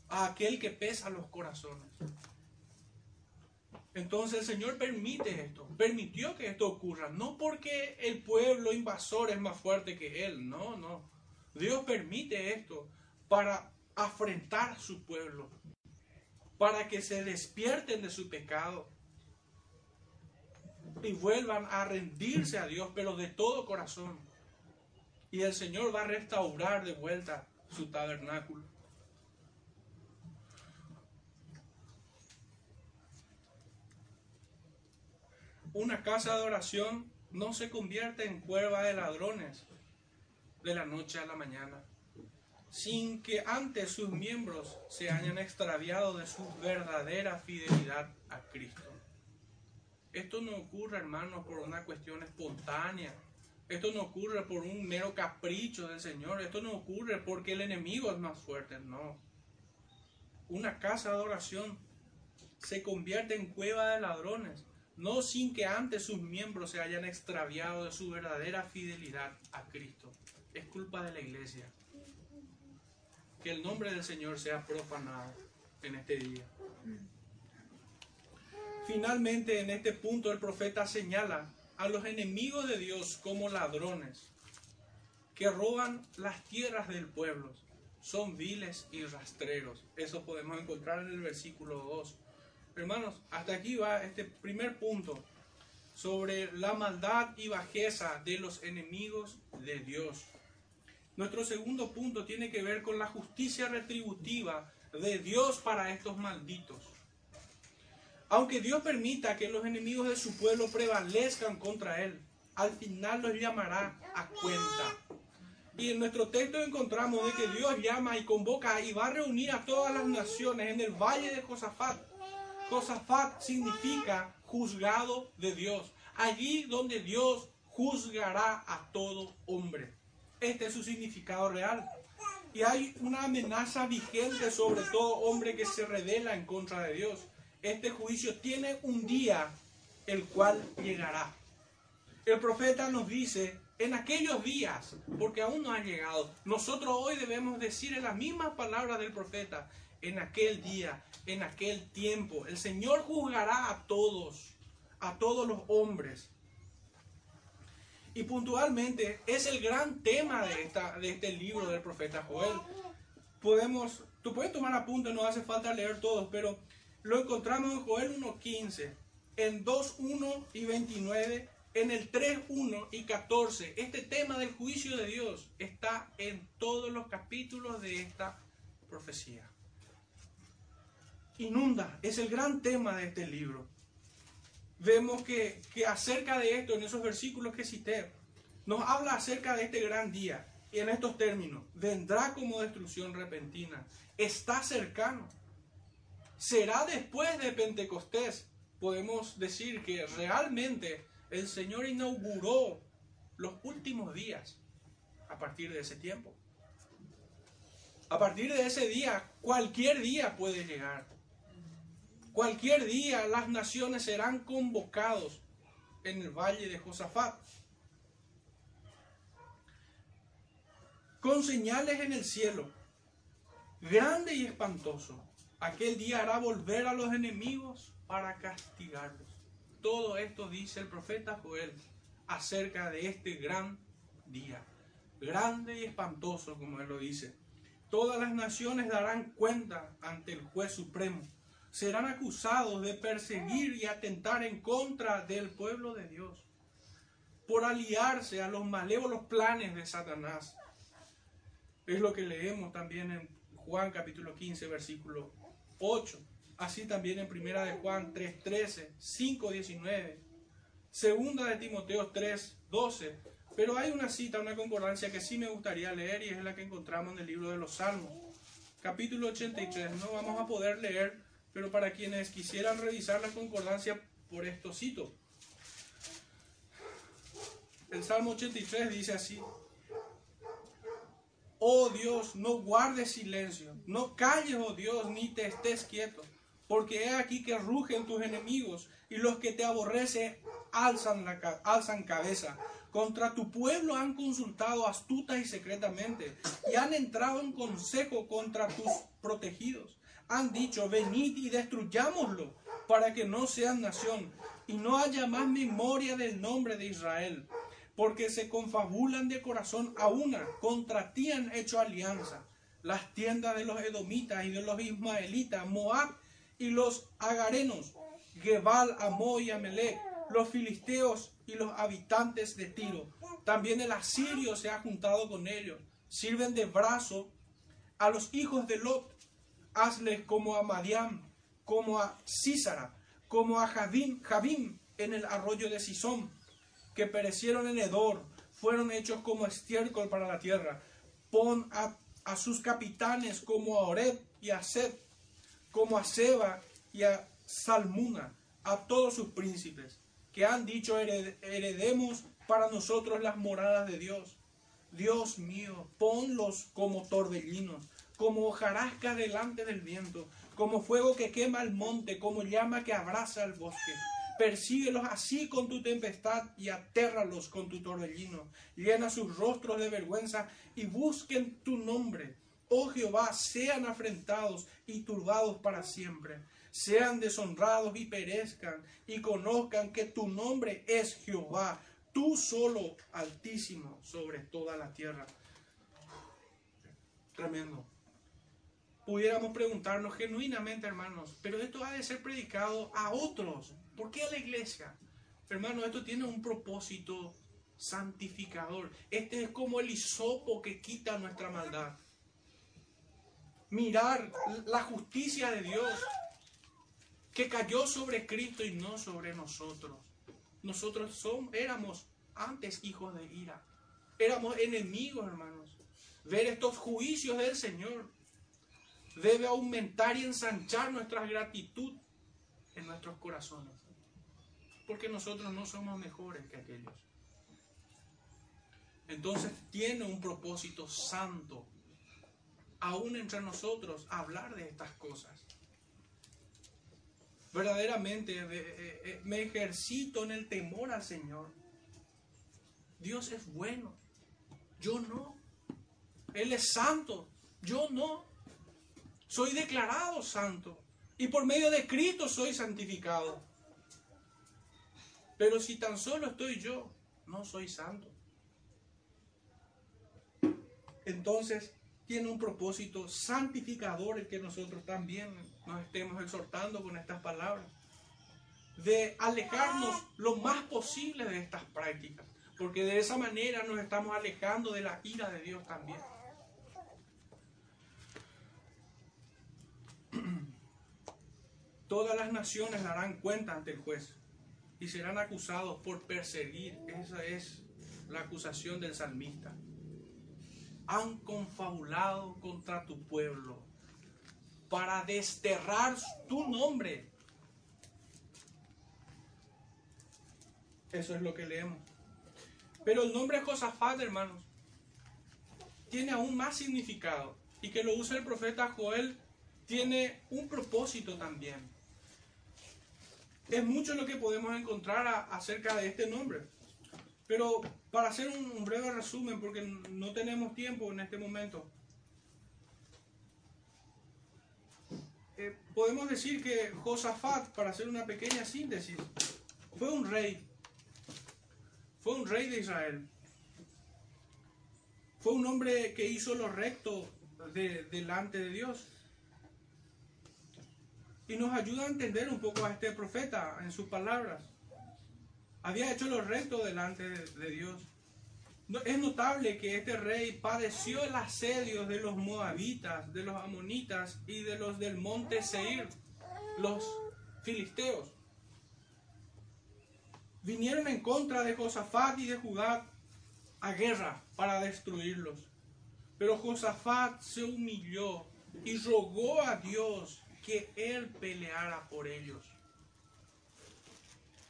Speaker 1: a aquel que pesa los corazones. Entonces el Señor permite esto, permitió que esto ocurra, no porque el pueblo invasor es más fuerte que Él, no, no. Dios permite esto para afrentar a su pueblo, para que se despierten de su pecado y vuelvan a rendirse a Dios, pero de todo corazón. Y el Señor va a restaurar de vuelta su tabernáculo. Una casa de oración no se convierte en cuerva de ladrones de la noche a la mañana, sin que antes sus miembros se hayan extraviado de su verdadera fidelidad a Cristo. Esto no ocurre, hermanos, por una cuestión espontánea. Esto no ocurre por un mero capricho del Señor. Esto no ocurre porque el enemigo es más fuerte. No. Una casa de oración se convierte en cueva de ladrones no sin que antes sus miembros se hayan extraviado de su verdadera fidelidad a Cristo. Es culpa de la iglesia. Que el nombre del Señor sea profanado en este día. Finalmente, en este punto, el profeta señala a los enemigos de Dios como ladrones que roban las tierras del pueblo. Son viles y rastreros. Eso podemos encontrar en el versículo 2 hermanos, hasta aquí va este primer punto sobre la maldad y bajeza de los enemigos de Dios. Nuestro segundo punto tiene que ver con la justicia retributiva de Dios para estos malditos. Aunque Dios permita que los enemigos de su pueblo prevalezcan contra él, al final los llamará a cuenta. Y en nuestro texto encontramos de que Dios llama y convoca y va a reunir a todas las naciones en el valle de Josafat. Josafat significa juzgado de Dios. Allí donde Dios juzgará a todo hombre. Este es su significado real. Y hay una amenaza vigente sobre todo hombre que se revela en contra de Dios. Este juicio tiene un día el cual llegará. El profeta nos dice, en aquellos días, porque aún no ha llegado, nosotros hoy debemos decir en las mismas palabras del profeta, en aquel día, en aquel tiempo, el Señor juzgará a todos, a todos los hombres. Y puntualmente es el gran tema de, esta, de este libro del profeta Joel. Podemos, tú puedes tomar apuntes, no hace falta leer todos, pero lo encontramos en Joel 1.15, en 2.1 y 29, en el 3.1 y 14. Este tema del juicio de Dios está en todos los capítulos de esta profecía. Inunda, es el gran tema de este libro. Vemos que, que acerca de esto, en esos versículos que cité, nos habla acerca de este gran día. Y en estos términos, vendrá como destrucción repentina. Está cercano será después de Pentecostés. Podemos decir que realmente el Señor inauguró los últimos días a partir de ese tiempo. A partir de ese día, cualquier día puede llegar. Cualquier día las naciones serán convocados en el valle de Josafat. Con señales en el cielo, grande y espantoso Aquel día hará volver a los enemigos para castigarlos. Todo esto dice el profeta Joel acerca de este gran día. Grande y espantoso, como él lo dice. Todas las naciones darán cuenta ante el juez supremo. Serán acusados de perseguir y atentar en contra del pueblo de Dios. Por aliarse a los malévolos planes de Satanás. Es lo que leemos también en Juan capítulo 15, versículo 8. Así también en Primera de Juan 3.13, 5.19, Segunda de Timoteo 3.12. Pero hay una cita, una concordancia que sí me gustaría leer y es la que encontramos en el libro de los Salmos. Capítulo 83. No vamos a poder leer, pero para quienes quisieran revisar la concordancia, por esto cito. El Salmo 83 dice así. Oh Dios, no guardes silencio, no calles, oh Dios, ni te estés quieto, porque he aquí que rugen tus enemigos y los que te aborrecen alzan, la, alzan cabeza. Contra tu pueblo han consultado astuta y secretamente y han entrado en consejo contra tus protegidos. Han dicho, venid y destruyámoslo para que no sean nación y no haya más memoria del nombre de Israel porque se confabulan de corazón a una, contra ti han hecho alianza. Las tiendas de los edomitas y de los ismaelitas, Moab y los agarenos, Gebal, Amo y Amelec, los filisteos y los habitantes de Tiro. También el asirio se ha juntado con ellos. Sirven de brazo a los hijos de Lot. Hazles como a Madiam, como a Císara, como a Javim, Javim en el arroyo de Sison que perecieron en Edor, fueron hechos como estiércol para la tierra. Pon a, sus capitanes como a Oreb y a Seth, como a Seba y a Salmuna, a todos sus príncipes, que han dicho heredemos para nosotros las moradas de Dios. Dios mío, ponlos como torbellinos, como hojarasca delante del viento, como fuego que quema el monte, como llama que abraza el bosque. Persíguelos así con tu tempestad y atérralos con tu torbellino. Llena sus rostros de vergüenza y busquen tu nombre. Oh Jehová, sean afrentados y turbados para siempre. Sean deshonrados y perezcan y conozcan que tu nombre es Jehová, tú solo altísimo sobre toda la tierra. Tremendo. pudiéramos preguntarnos genuinamente, hermanos, pero esto ha de ser predicado a otros. ¿Por qué a la iglesia? Hermanos, esto tiene un propósito santificador. Este es como el hisopo que quita nuestra maldad. Mirar la justicia de Dios que cayó sobre Cristo y no sobre nosotros. Nosotros somos, éramos antes hijos de ira. Éramos enemigos, hermanos. Ver estos juicios del Señor debe aumentar y ensanchar nuestra gratitud en nuestros corazones. Porque nosotros no somos mejores que aquellos. Entonces tiene un propósito santo, aún entre nosotros, hablar de estas cosas. Verdaderamente eh, eh, eh, me ejercito en el temor al Señor. Dios es bueno, yo no. Él es santo, yo no. Soy declarado santo y por medio de Cristo soy santificado. Pero si tan solo estoy yo, no soy santo. Entonces, tiene un propósito santificador el que nosotros también nos estemos exhortando con estas palabras. De alejarnos lo más posible de estas prácticas. Porque de esa manera nos estamos alejando de la ira de Dios también. Todas las naciones darán cuenta ante el juez y serán acusados por perseguir. Esa es la acusación del salmista. Han confabulado contra tu pueblo para desterrar tu nombre. Eso es lo que leemos. Pero el nombre Josafat, hermanos, tiene aún más significado y que lo usa el profeta Joel tiene un propósito también. Es mucho lo que podemos encontrar acerca de este nombre. Pero para hacer un, breve resumen, porque no tenemos tiempo en este momento, eh, podemos decir que Josafat, para hacer una pequeña síntesis, fue un rey. Fue un rey de Israel. Fue un hombre que hizo lo recto delante de Dios y nos ayuda a entender un poco a este profeta en sus palabras. Había hecho lo recto delante de, Dios. Es notable que este rey padeció el asedio de los moabitas, de los amonitas y de los del monte Seir, los filisteos. Vinieron en contra de Josafat y de Judá a guerra para destruirlos. Pero Josafat se humilló y rogó a Dios que Él peleara por ellos.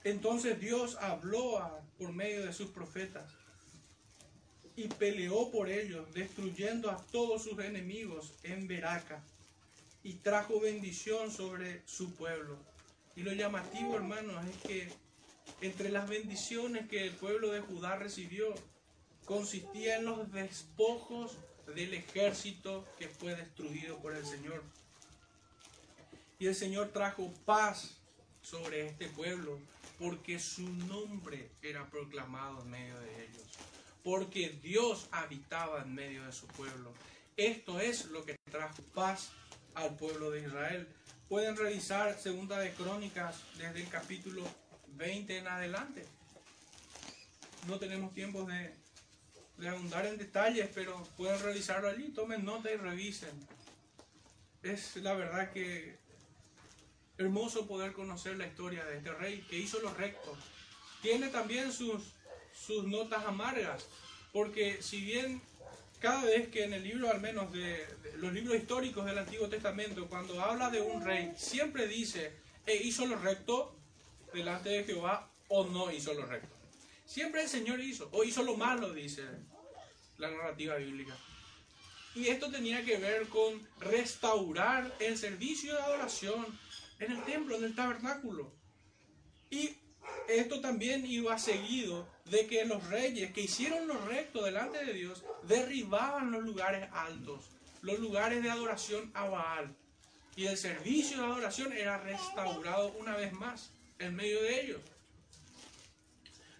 Speaker 1: Entonces Dios habló por medio de sus profetas y peleó por ellos, destruyendo a todos sus enemigos en Beraca y trajo bendición sobre su pueblo. Y lo llamativo, hermanos, es que entre las bendiciones que el pueblo de Judá recibió, consistía en los despojos del ejército que fue destruido por el Señor. Y el Señor trajo paz sobre este pueblo porque su nombre era proclamado en medio de ellos. Porque Dios habitaba en medio de su pueblo. Esto es lo que trajo paz al pueblo de Israel. Pueden revisar Segunda de Crónicas desde el capítulo 20 en adelante. No tenemos tiempo de, de ahondar en detalles, pero pueden revisarlo allí. Tomen nota y revisen. Es la verdad que hermoso poder conocer la historia de este rey que hizo lo recto. Tiene también sus, sus notas amargas, porque si bien cada vez que en el libro, al menos de, los libros históricos del Antiguo Testamento, cuando habla de un rey, siempre dice, e hizo lo recto delante de Jehová o no hizo lo recto. Siempre el Señor hizo, o hizo lo malo, dice la narrativa bíblica. Y esto tenía que ver con restaurar el servicio de adoración en el templo, en el tabernáculo. Y esto también iba seguido de que los reyes que hicieron lo recto delante de Dios derribaban los lugares altos, los lugares de adoración a Baal. Y el servicio de adoración era restaurado una vez más en medio de ellos.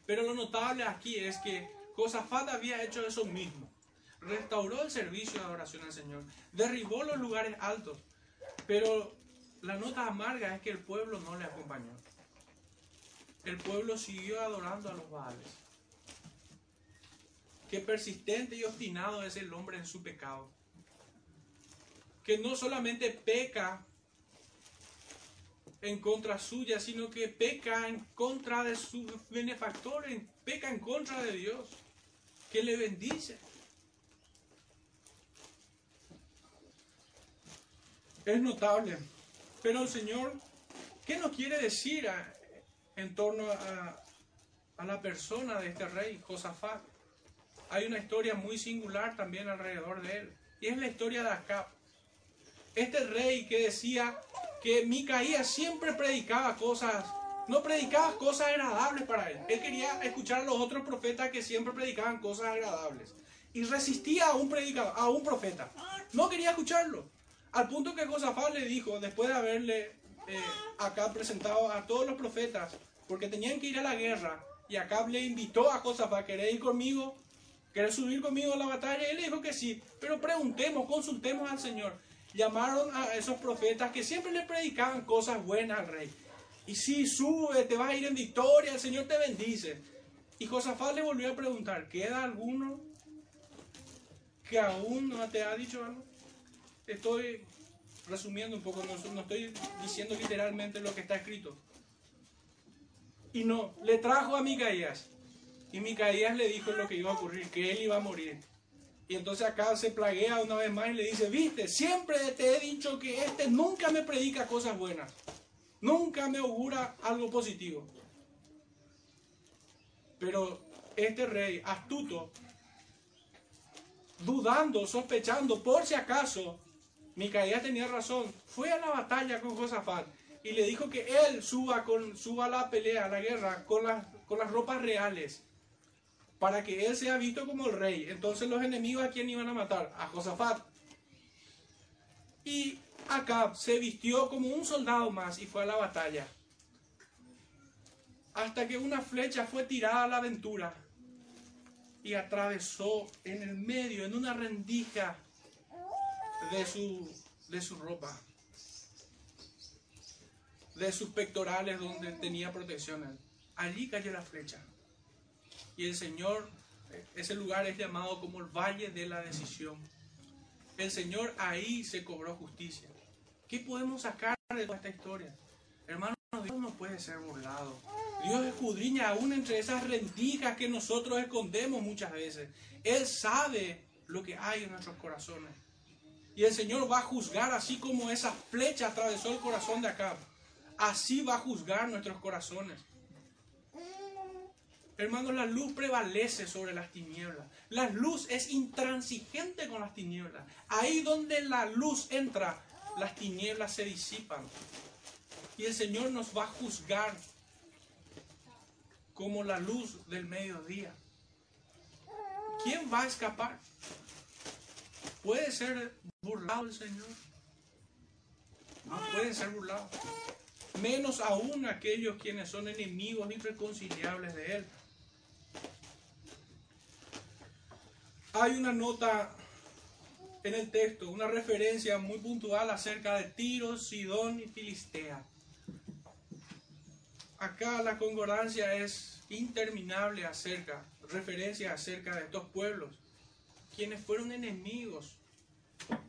Speaker 1: Pero lo notable aquí es que Josafat había hecho eso mismo. restauró el servicio de adoración al Señor, derribó los lugares altos, pero la nota amarga es que el pueblo no le acompañó. El pueblo siguió adorando a los Baales. Qué persistente y obstinado es el hombre en su pecado. Que no solamente peca en contra suya, sino que peca en contra de sus benefactores, peca en contra de Dios, que le bendice. Es notable. Pero el Señor, ¿qué nos quiere decir en torno a, a la persona de este rey, Josafat? Hay una historia muy singular también alrededor de él. Y es la historia de Acab. Este rey que decía que Micaías siempre predicaba cosas, no predicaba cosas agradables para él. Él quería escuchar a los otros profetas que siempre predicaban cosas agradables. Y resistía a un predicador, a un profeta. No quería escucharlo. Al punto que Josafat le dijo, después de haberle eh, acá presentado a todos los profetas, porque tenían que ir a la guerra, y Acab le invitó a Josafat, ¿querés ir conmigo? ¿Querés subir conmigo a la batalla? Y él le dijo que sí, pero preguntemos, consultemos al Señor. Llamaron a esos profetas que siempre le predicaban cosas buenas al rey. Y sí, sube, te vas a ir en victoria, el Señor te bendice. Y Josafat le volvió a preguntar, ¿queda alguno que aún no te ha dicho algo? Estoy resumiendo un poco, no, estoy diciendo literalmente lo que está escrito. Y no, le trajo a Micaías. Y Micaías le dijo lo que iba a ocurrir, que él iba a morir. Y entonces acá se plaguea una vez más y le dice, viste, siempre te he dicho que este nunca me predica cosas buenas. Nunca me augura algo positivo. Pero este rey astuto, dudando, sospechando, por si acaso, Micaías tenía razón, fue a la batalla con Josafat y le dijo que él suba, con, suba a la pelea, a la guerra, con las, con las ropas reales, para que él sea visto como el rey. Entonces los enemigos a quién iban a matar? A Josafat. Y Acab se vistió como un soldado más y fue a la batalla. Hasta que una flecha fue tirada a la aventura y atravesó en el medio, en una rendija de su, de su ropa, de sus pectorales donde tenía protección. Allí cayó la flecha. Y el Señor, ese lugar es llamado como el Valle de la Decisión. El Señor ahí se cobró justicia. ¿Qué podemos sacar de toda esta historia? Hermanos, Dios no puede ser burlado. Dios escudriña aún entre esas rendijas que nosotros escondemos muchas veces. Él sabe lo que hay en nuestros corazones. Y el Señor va a juzgar así como esa flecha atravesó el corazón de acá. Así va a juzgar nuestros corazones. Hermanos, la luz prevalece sobre las tinieblas. La luz es intransigente con las tinieblas. Ahí donde la luz entra, las tinieblas se disipan. Y el Señor nos va a juzgar como la luz del mediodía. ¿Quién va a escapar? ¿Puede ser burlado el Señor? No puede ser burlado. Menos aún aquellos quienes son enemigos irreconciliables de Él. Hay una nota en el texto, una referencia muy puntual acerca de Tiro, Sidón y Filistea. Acá la concordancia es interminable acerca, referencia acerca de estos pueblos, quienes fueron enemigos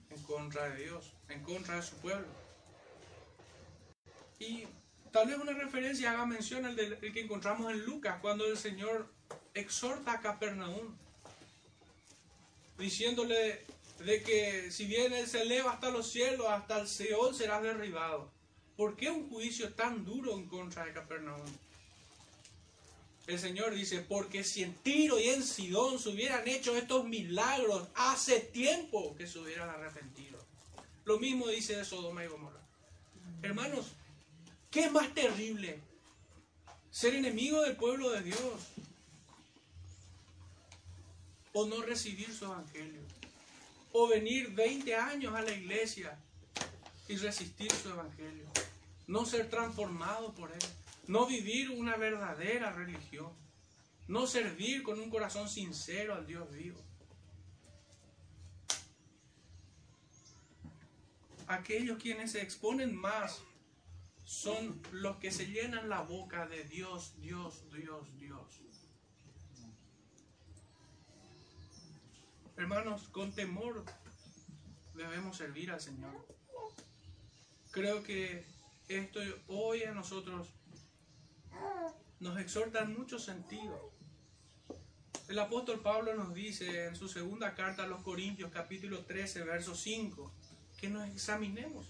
Speaker 1: en contra de Dios, en contra de su pueblo. Y tal vez una referencia haga mención al, del, el que encontramos en Lucas, cuando el Señor exhorta a Capernaum, diciéndole de que si bien Él se eleva hasta los cielos, hasta el Seol serás derribado. ¿Por qué un juicio tan duro en contra de Capernaum? El Señor dice, porque si en Tiro y en Sidón se hubieran hecho estos milagros, hace tiempo que se hubieran arrepentido. Lo mismo dice de Sodoma y Gomorra. Hermanos, ¿qué es más terrible? ¿Ser enemigo del pueblo de Dios? ¿O no recibir su evangelio? ¿O venir 20 años a la iglesia y resistir su evangelio? No ser transformado por él no vivir una verdadera religión, no servir con un corazón sincero al Dios vivo. Aquellos quienes se exponen más son los que se llenan la boca de Dios, Dios, Dios, Dios. Hermanos, con temor debemos servir al Señor. Creo que esto hoy a nosotros nos exhorta en mucho sentido. El apóstol Pablo nos dice en su segunda carta a los Corintios, capítulo 13, verso 5, que nos examinemos.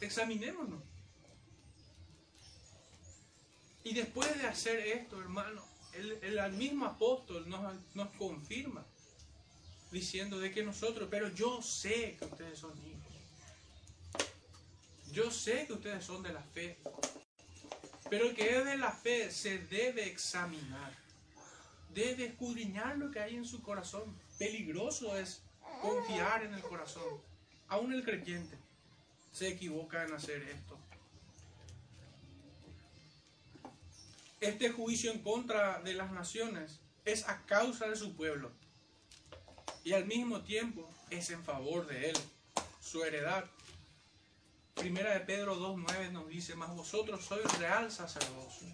Speaker 1: Examinémonos. Y después de hacer esto, hermano, el, el mismo apóstol nos, nos confirma diciendo de que nosotros, pero yo sé que ustedes son hijos. Yo sé que ustedes son de la fe. Pero el que es de la fe se debe examinar. Debe escudriñar lo que hay en su corazón. Peligroso es confiar en el corazón. Aún el creyente se equivoca en hacer esto. Este juicio en contra de las naciones es a causa de su pueblo y al mismo tiempo es en favor de él, su heredad. Primera de Pedro 2.9 nos dice, mas vosotros sois real sacerdocio,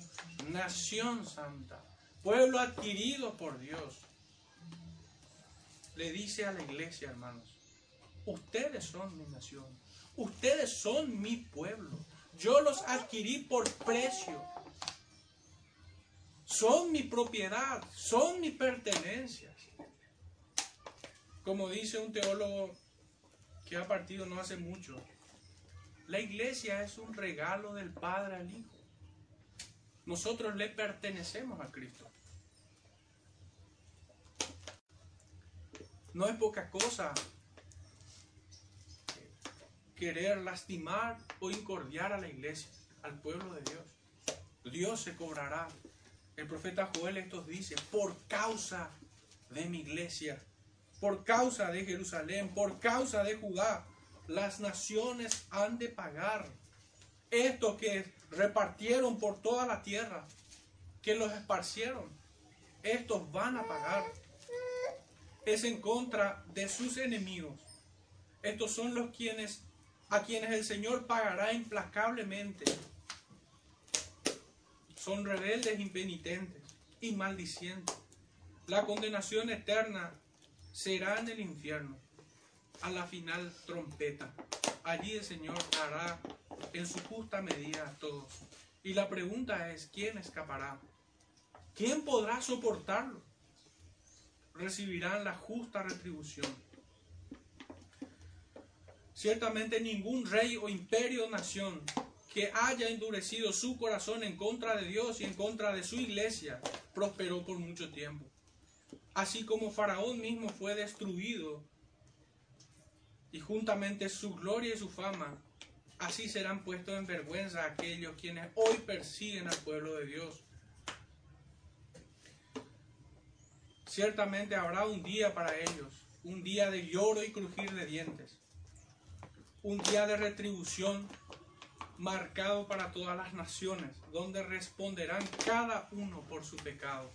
Speaker 1: nación santa, pueblo adquirido por Dios. Le dice a la iglesia, hermanos, ustedes son mi nación, ustedes son mi pueblo, yo los adquirí por precio, son mi propiedad, son mi pertenencias. Como dice un teólogo que ha partido no hace mucho, la iglesia es un regalo del Padre al Hijo. Nosotros le pertenecemos a Cristo. No es poca cosa querer lastimar o incordiar a la iglesia, al pueblo de Dios. Dios se cobrará. El profeta Joel esto dice, por causa de mi iglesia, por causa de Jerusalén, por causa de Judá, las naciones han de pagar. Estos que repartieron por toda la tierra, que los esparcieron, estos van a pagar. Es en contra de sus enemigos. Estos son los quienes a quienes el Señor pagará implacablemente. Son rebeldes, impenitentes y maldicientes. La condenación eterna será en el infierno a la final trompeta. Allí el Señor hará en su justa medida a todos. Y la pregunta es, ¿quién escapará? ¿Quién podrá soportarlo? Recibirán la justa retribución. Ciertamente ningún rey o imperio o nación que haya endurecido su corazón en contra de Dios y en contra de su iglesia prosperó por mucho tiempo. Así como Faraón mismo fue destruido y juntamente su gloria y su fama, así serán puestos en vergüenza aquellos quienes hoy persiguen al pueblo de Dios. Ciertamente habrá un día para ellos, un día de lloro y crujir de dientes, un día de retribución marcado para todas las naciones, donde responderán cada uno por su pecado.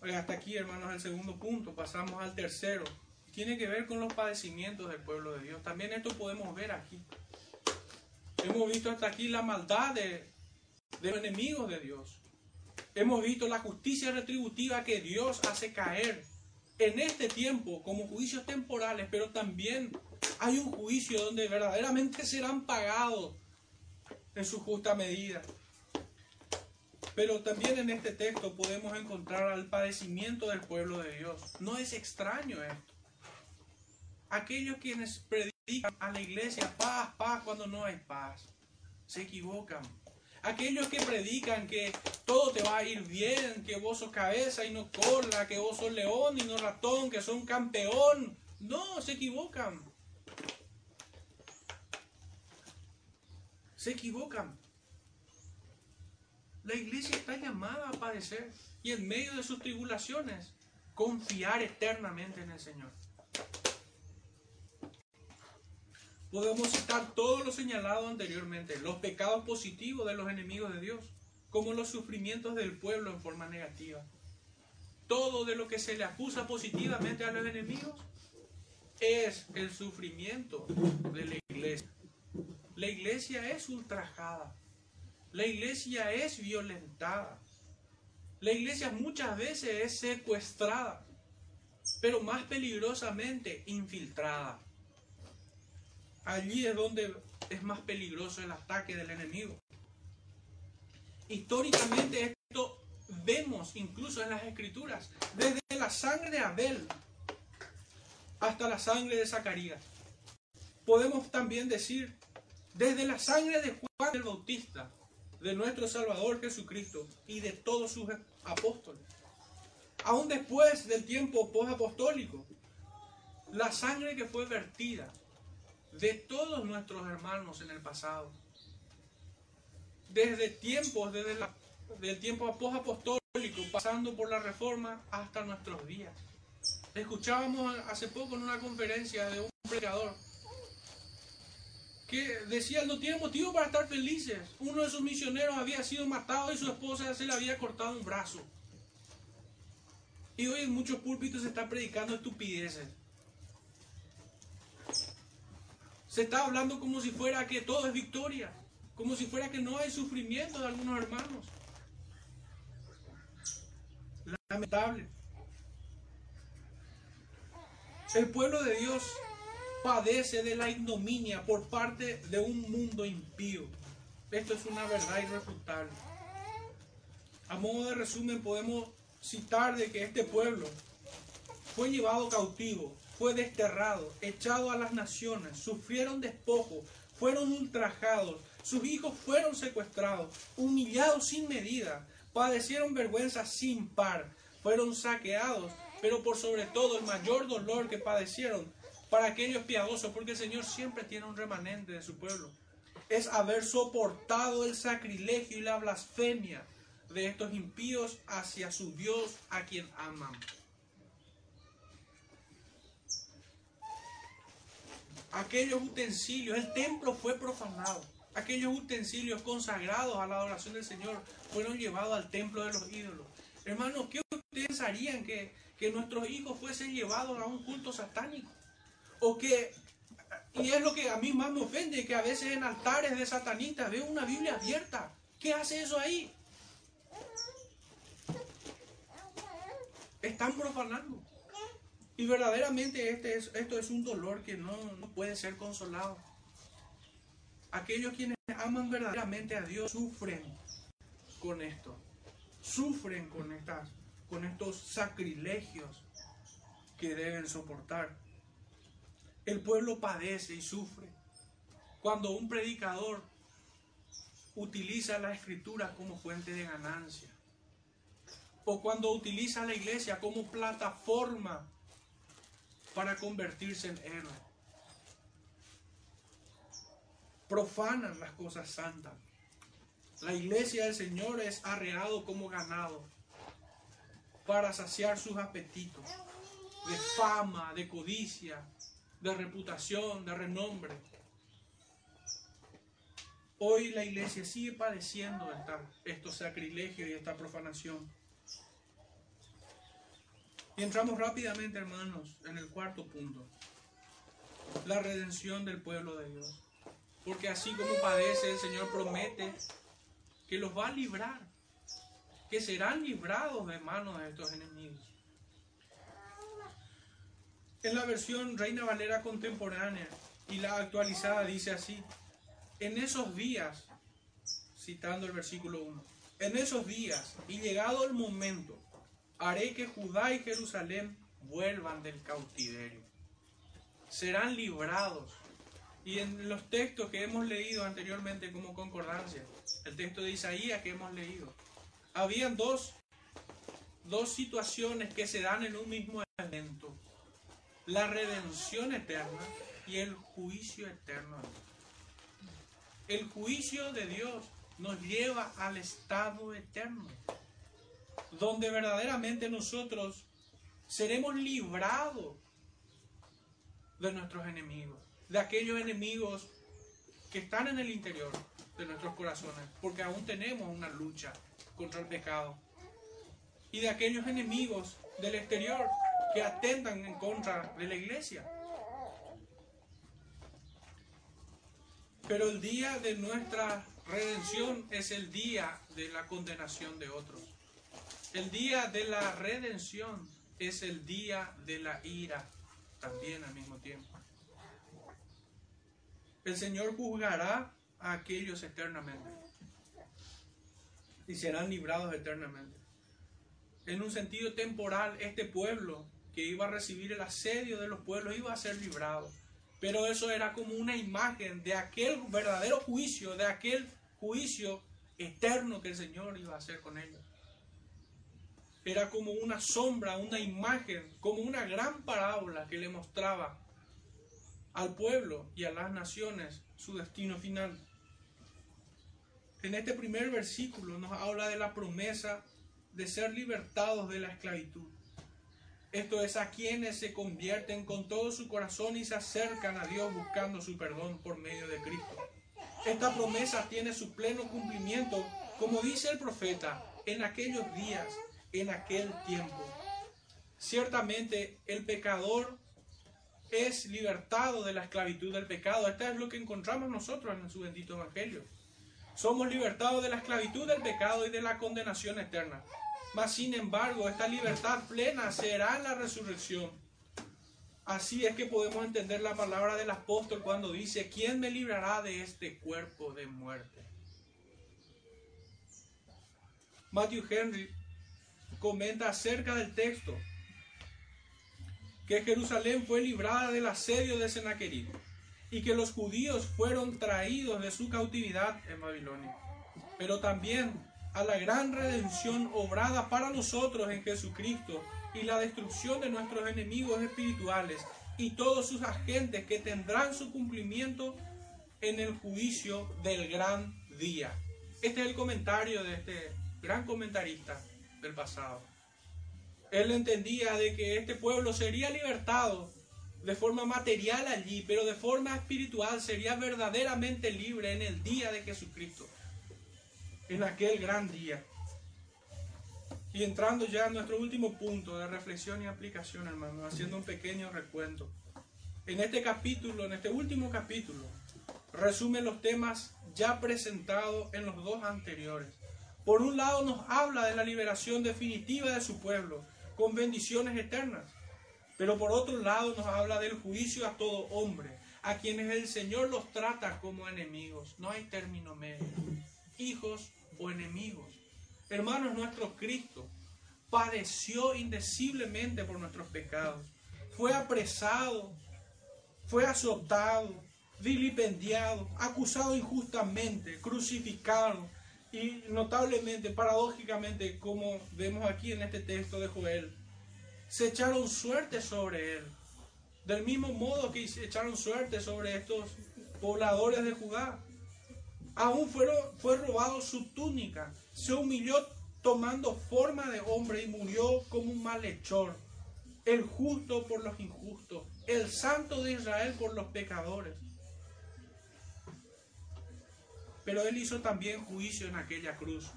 Speaker 1: Hasta aquí, hermanos, el segundo punto. Pasamos al tercero tiene que ver con los padecimientos del pueblo de Dios. También esto podemos ver aquí. Hemos visto hasta aquí la maldad de, los enemigos de Dios. Hemos visto la justicia retributiva que Dios hace caer en este tiempo como juicios temporales, pero también hay un juicio donde verdaderamente serán pagados en su justa medida. Pero también en este texto podemos encontrar al padecimiento del pueblo de Dios. No es extraño esto aquellos quienes predican a la iglesia paz, paz cuando no hay paz, se equivocan. Aquellos que predican que todo te va a ir bien, que vos sos cabeza y no cola, que vos sos león y no ratón, que son campeón. No, se equivocan. Se equivocan. La iglesia está llamada a padecer y en medio de sus tribulaciones confiar eternamente en el Señor. Podemos citar todo lo señalado anteriormente, los pecados positivos de los enemigos de Dios, como los sufrimientos del pueblo en forma negativa. Todo de lo que se le acusa positivamente a los enemigos es el sufrimiento de la iglesia. La iglesia es ultrajada. La iglesia es violentada. La iglesia muchas veces es secuestrada, pero más peligrosamente infiltrada. Allí es donde es más peligroso el ataque del enemigo. Históricamente esto vemos incluso en las escrituras, desde la sangre de Abel hasta la sangre de Zacarías. Podemos también decir, desde la sangre de Juan el Bautista, de nuestro Salvador Jesucristo y de todos sus apóstoles. Aún después del tiempo posapostólico, la sangre que fue vertida de todos nuestros hermanos en el pasado, desde tiempos, desde la, del tiempo posapostólico, pasando por la reforma hasta nuestros días. Escuchábamos hace poco en una conferencia de un predicador que decía, no tiene motivo para estar felices. Uno de sus misioneros había sido matado y su esposa se le había cortado un brazo. Y hoy en muchos púlpitos se está predicando estupideces. Se está hablando como si fuera que todo es victoria, como si fuera que no hay sufrimiento de algunos hermanos. Lamentable. El pueblo de Dios padece de la ignominia por parte de un mundo impío. Esto es una verdad irrefutable. A modo de resumen podemos citar de que este pueblo fue llevado cautivo, fue desterrado, echado a las naciones, sufrieron despojo, fueron ultrajados, sus hijos fueron secuestrados, humillados sin medida, padecieron vergüenza sin par, fueron saqueados, pero por sobre todo el mayor dolor que padecieron para aquellos piadosos, porque el Señor siempre tiene un remanente de su pueblo, es haber soportado el sacrilegio y la blasfemia de estos impíos hacia su Dios a quien aman. Aquellos utensilios, el templo fue profanado. Aquellos utensilios consagrados a la adoración del Señor fueron llevados al templo de los ídolos. Hermanos, ¿qué ustedes pensarían que que nuestros hijos fuesen llevados a un culto satánico. O que, y es lo que a mí más me ofende, que a veces en altares de satanistas veo una Biblia abierta. ¿Qué hace eso ahí? Están profanando. Y verdaderamente este es, esto es un dolor que no, no puede ser consolado. Aquellos quienes aman verdaderamente a Dios sufren con esto. Sufren con estas con estos sacrilegios que deben soportar. El pueblo padece y sufre cuando un predicador utiliza la escritura como fuente de ganancia o cuando utiliza la iglesia como plataforma para convertirse en héroe. Profanan las cosas santas. La iglesia del Señor es arreado como ganado para saciar sus apetitos de fama, de codicia, de reputación, de renombre. Hoy la iglesia sigue padeciendo estos sacrilegios y esta profanación. Y entramos rápidamente, hermanos, en el cuarto punto. La redención del pueblo de Dios. Porque así como padece, el Señor promete que los va a librar que serán librados de manos de estos enemigos. En la versión Reina Valera contemporánea y la actualizada dice así, en esos días, citando el versículo 1, en esos días y llegado el momento, haré que Judá y Jerusalén vuelvan del cautiverio. Serán librados. Y en los textos que hemos leído anteriormente como concordancia, el texto de Isaías que hemos leído, habían dos, dos situaciones que se dan en un mismo evento. La redención eterna y el juicio eterno. El juicio de Dios nos lleva al estado eterno, donde verdaderamente nosotros seremos librados de nuestros enemigos, de aquellos enemigos que están en el interior de nuestros corazones, porque aún tenemos una lucha contra el pecado, y de aquellos enemigos del exterior que atentan en contra de la iglesia. Pero el día de nuestra redención es el día de la condenación de otros. El día de la redención es el día de la ira también al mismo tiempo. El Señor juzgará a aquellos eternamente y serán librados eternamente. En un sentido temporal, este pueblo que iba a recibir el asedio de los pueblos iba a ser librado. Pero eso era como una imagen de aquel verdadero juicio, de aquel juicio eterno que el Señor iba a hacer con ellos. Era como una sombra, una imagen, como una gran parábola que le mostraba al pueblo y a las naciones su destino final. En este primer versículo nos habla de la promesa de ser libertados de la esclavitud. Esto es a quienes se convierten con todo su corazón y se acercan a Dios buscando su perdón por medio de Cristo. Esta promesa tiene su pleno cumplimiento, como dice el profeta, en aquellos días, en aquel tiempo. Ciertamente el pecador es libertado de la esclavitud del pecado. Esto es lo que encontramos nosotros en su bendito evangelio. Somos libertados de la esclavitud del pecado y de la condenación eterna. Mas sin embargo, esta libertad plena será la resurrección. Así es que podemos entender la palabra del apóstol cuando dice, ¿quién me librará de este cuerpo de muerte? Matthew Henry comenta acerca del texto que Jerusalén fue librada del asedio de Sennacherib y que los judíos fueron traídos de su cautividad en Babilonia. Pero también a la gran redención obrada para nosotros en Jesucristo y la destrucción de nuestros enemigos espirituales y todos sus agentes que tendrán su cumplimiento en el juicio del gran día. Este es el comentario de este gran comentarista del pasado. Él entendía de que este pueblo sería libertado de forma material allí, pero de forma espiritual sería verdaderamente libre en el día de Jesucristo en aquel gran día. Y entrando ya a nuestro último punto de reflexión y aplicación, hermano, haciendo un pequeño recuento. En este capítulo, en este último capítulo, resume los temas ya presentados en los dos anteriores. Por un lado nos habla de la liberación definitiva de su pueblo, con bendiciones eternas. Pero por otro lado nos habla del juicio a todo hombre, a quienes el Señor los trata como enemigos. No hay término medio. Hijos o enemigos. Hermanos, nuestro Cristo padeció indeciblemente por nuestros pecados. Fue apresado, fue azotado, vilipendiado, acusado injustamente, crucificado y notablemente, paradójicamente, como vemos aquí en este texto de Joel, se echaron suerte sobre él. Del mismo modo que se echaron suerte sobre estos pobladores de Judá aún fue robado su túnica, se humilló tomando forma de hombre y murió como un malhechor, el justo por los injustos, el santo de Israel por los pecadores. Pero él hizo también juicio en aquella cruz.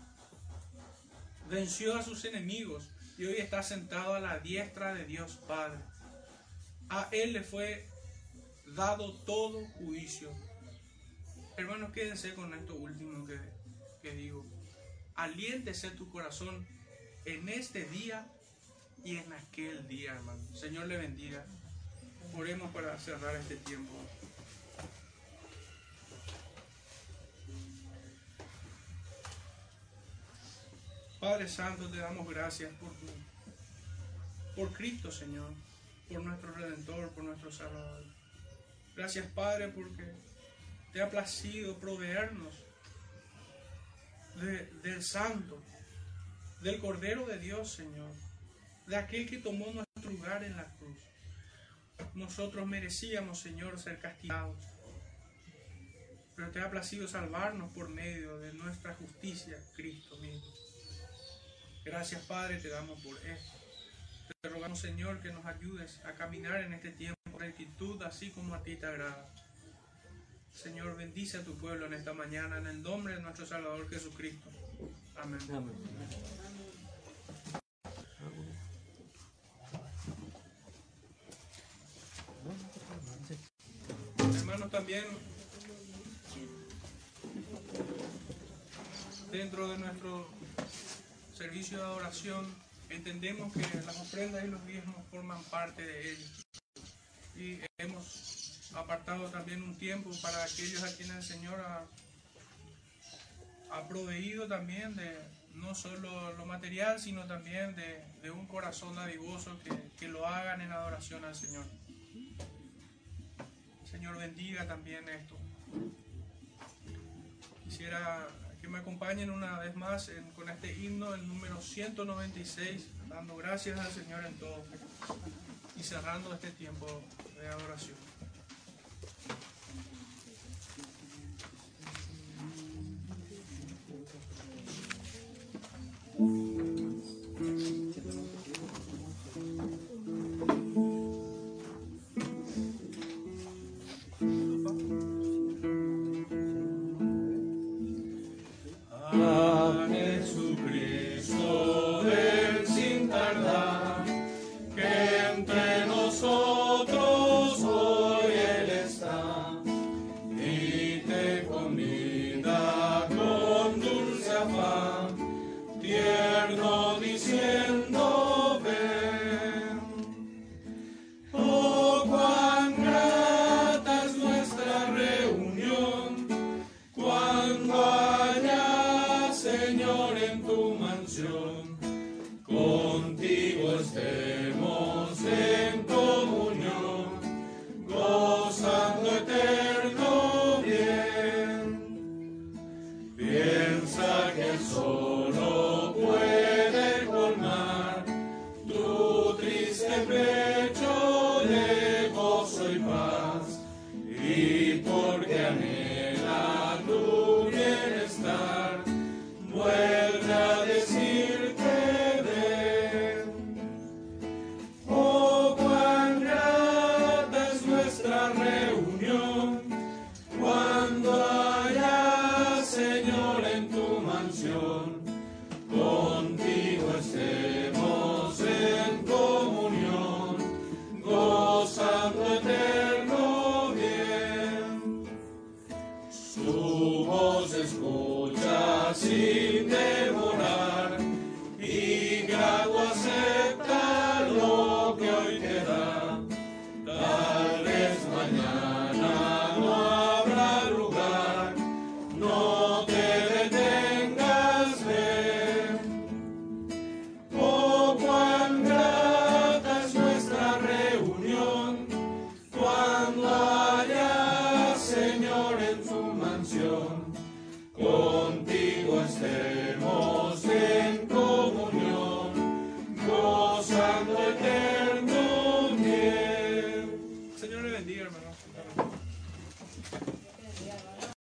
Speaker 1: Venció a sus enemigos y hoy está sentado a la diestra de Dios Padre. A él le fue dado todo juicio Hermanos, quédense con esto último que, digo. Aliéntese tu corazón en este día y en aquel día, hermano. Señor le bendiga. Oremos para cerrar este tiempo. Padre Santo, te damos gracias por tu, por Cristo, Señor, por nuestro Redentor, por nuestro Salvador. Gracias, Padre, porque te ha placido proveernos del Santo, del Cordero de Dios, Señor, de aquel que tomó nuestro lugar en la cruz. Nosotros merecíamos, Señor, ser castigados, pero te ha placido salvarnos por medio de nuestra justicia, Cristo mismo. Gracias, Padre, te damos por esto. Te rogamos, Señor, que nos ayudes a caminar en este tiempo con rectitud, así como a ti te agrada. Señor, bendice a tu pueblo en esta mañana, en el nombre de nuestro Salvador Jesucristo. Amén. Hermanos, también dentro de nuestro servicio de adoración entendemos que las ofrendas y los diezmos forman parte de él. Y hemos apartado también un tiempo para aquellos a quienes el Señor ha, proveído también de no solo lo material, sino también de, un corazón dadivoso que, que lo hagan en adoración al Señor. Señor bendiga también esto. Quisiera que me acompañen una vez más con este himno, el número 196, dando gracias al Señor en todo y cerrando este tiempo de adoración.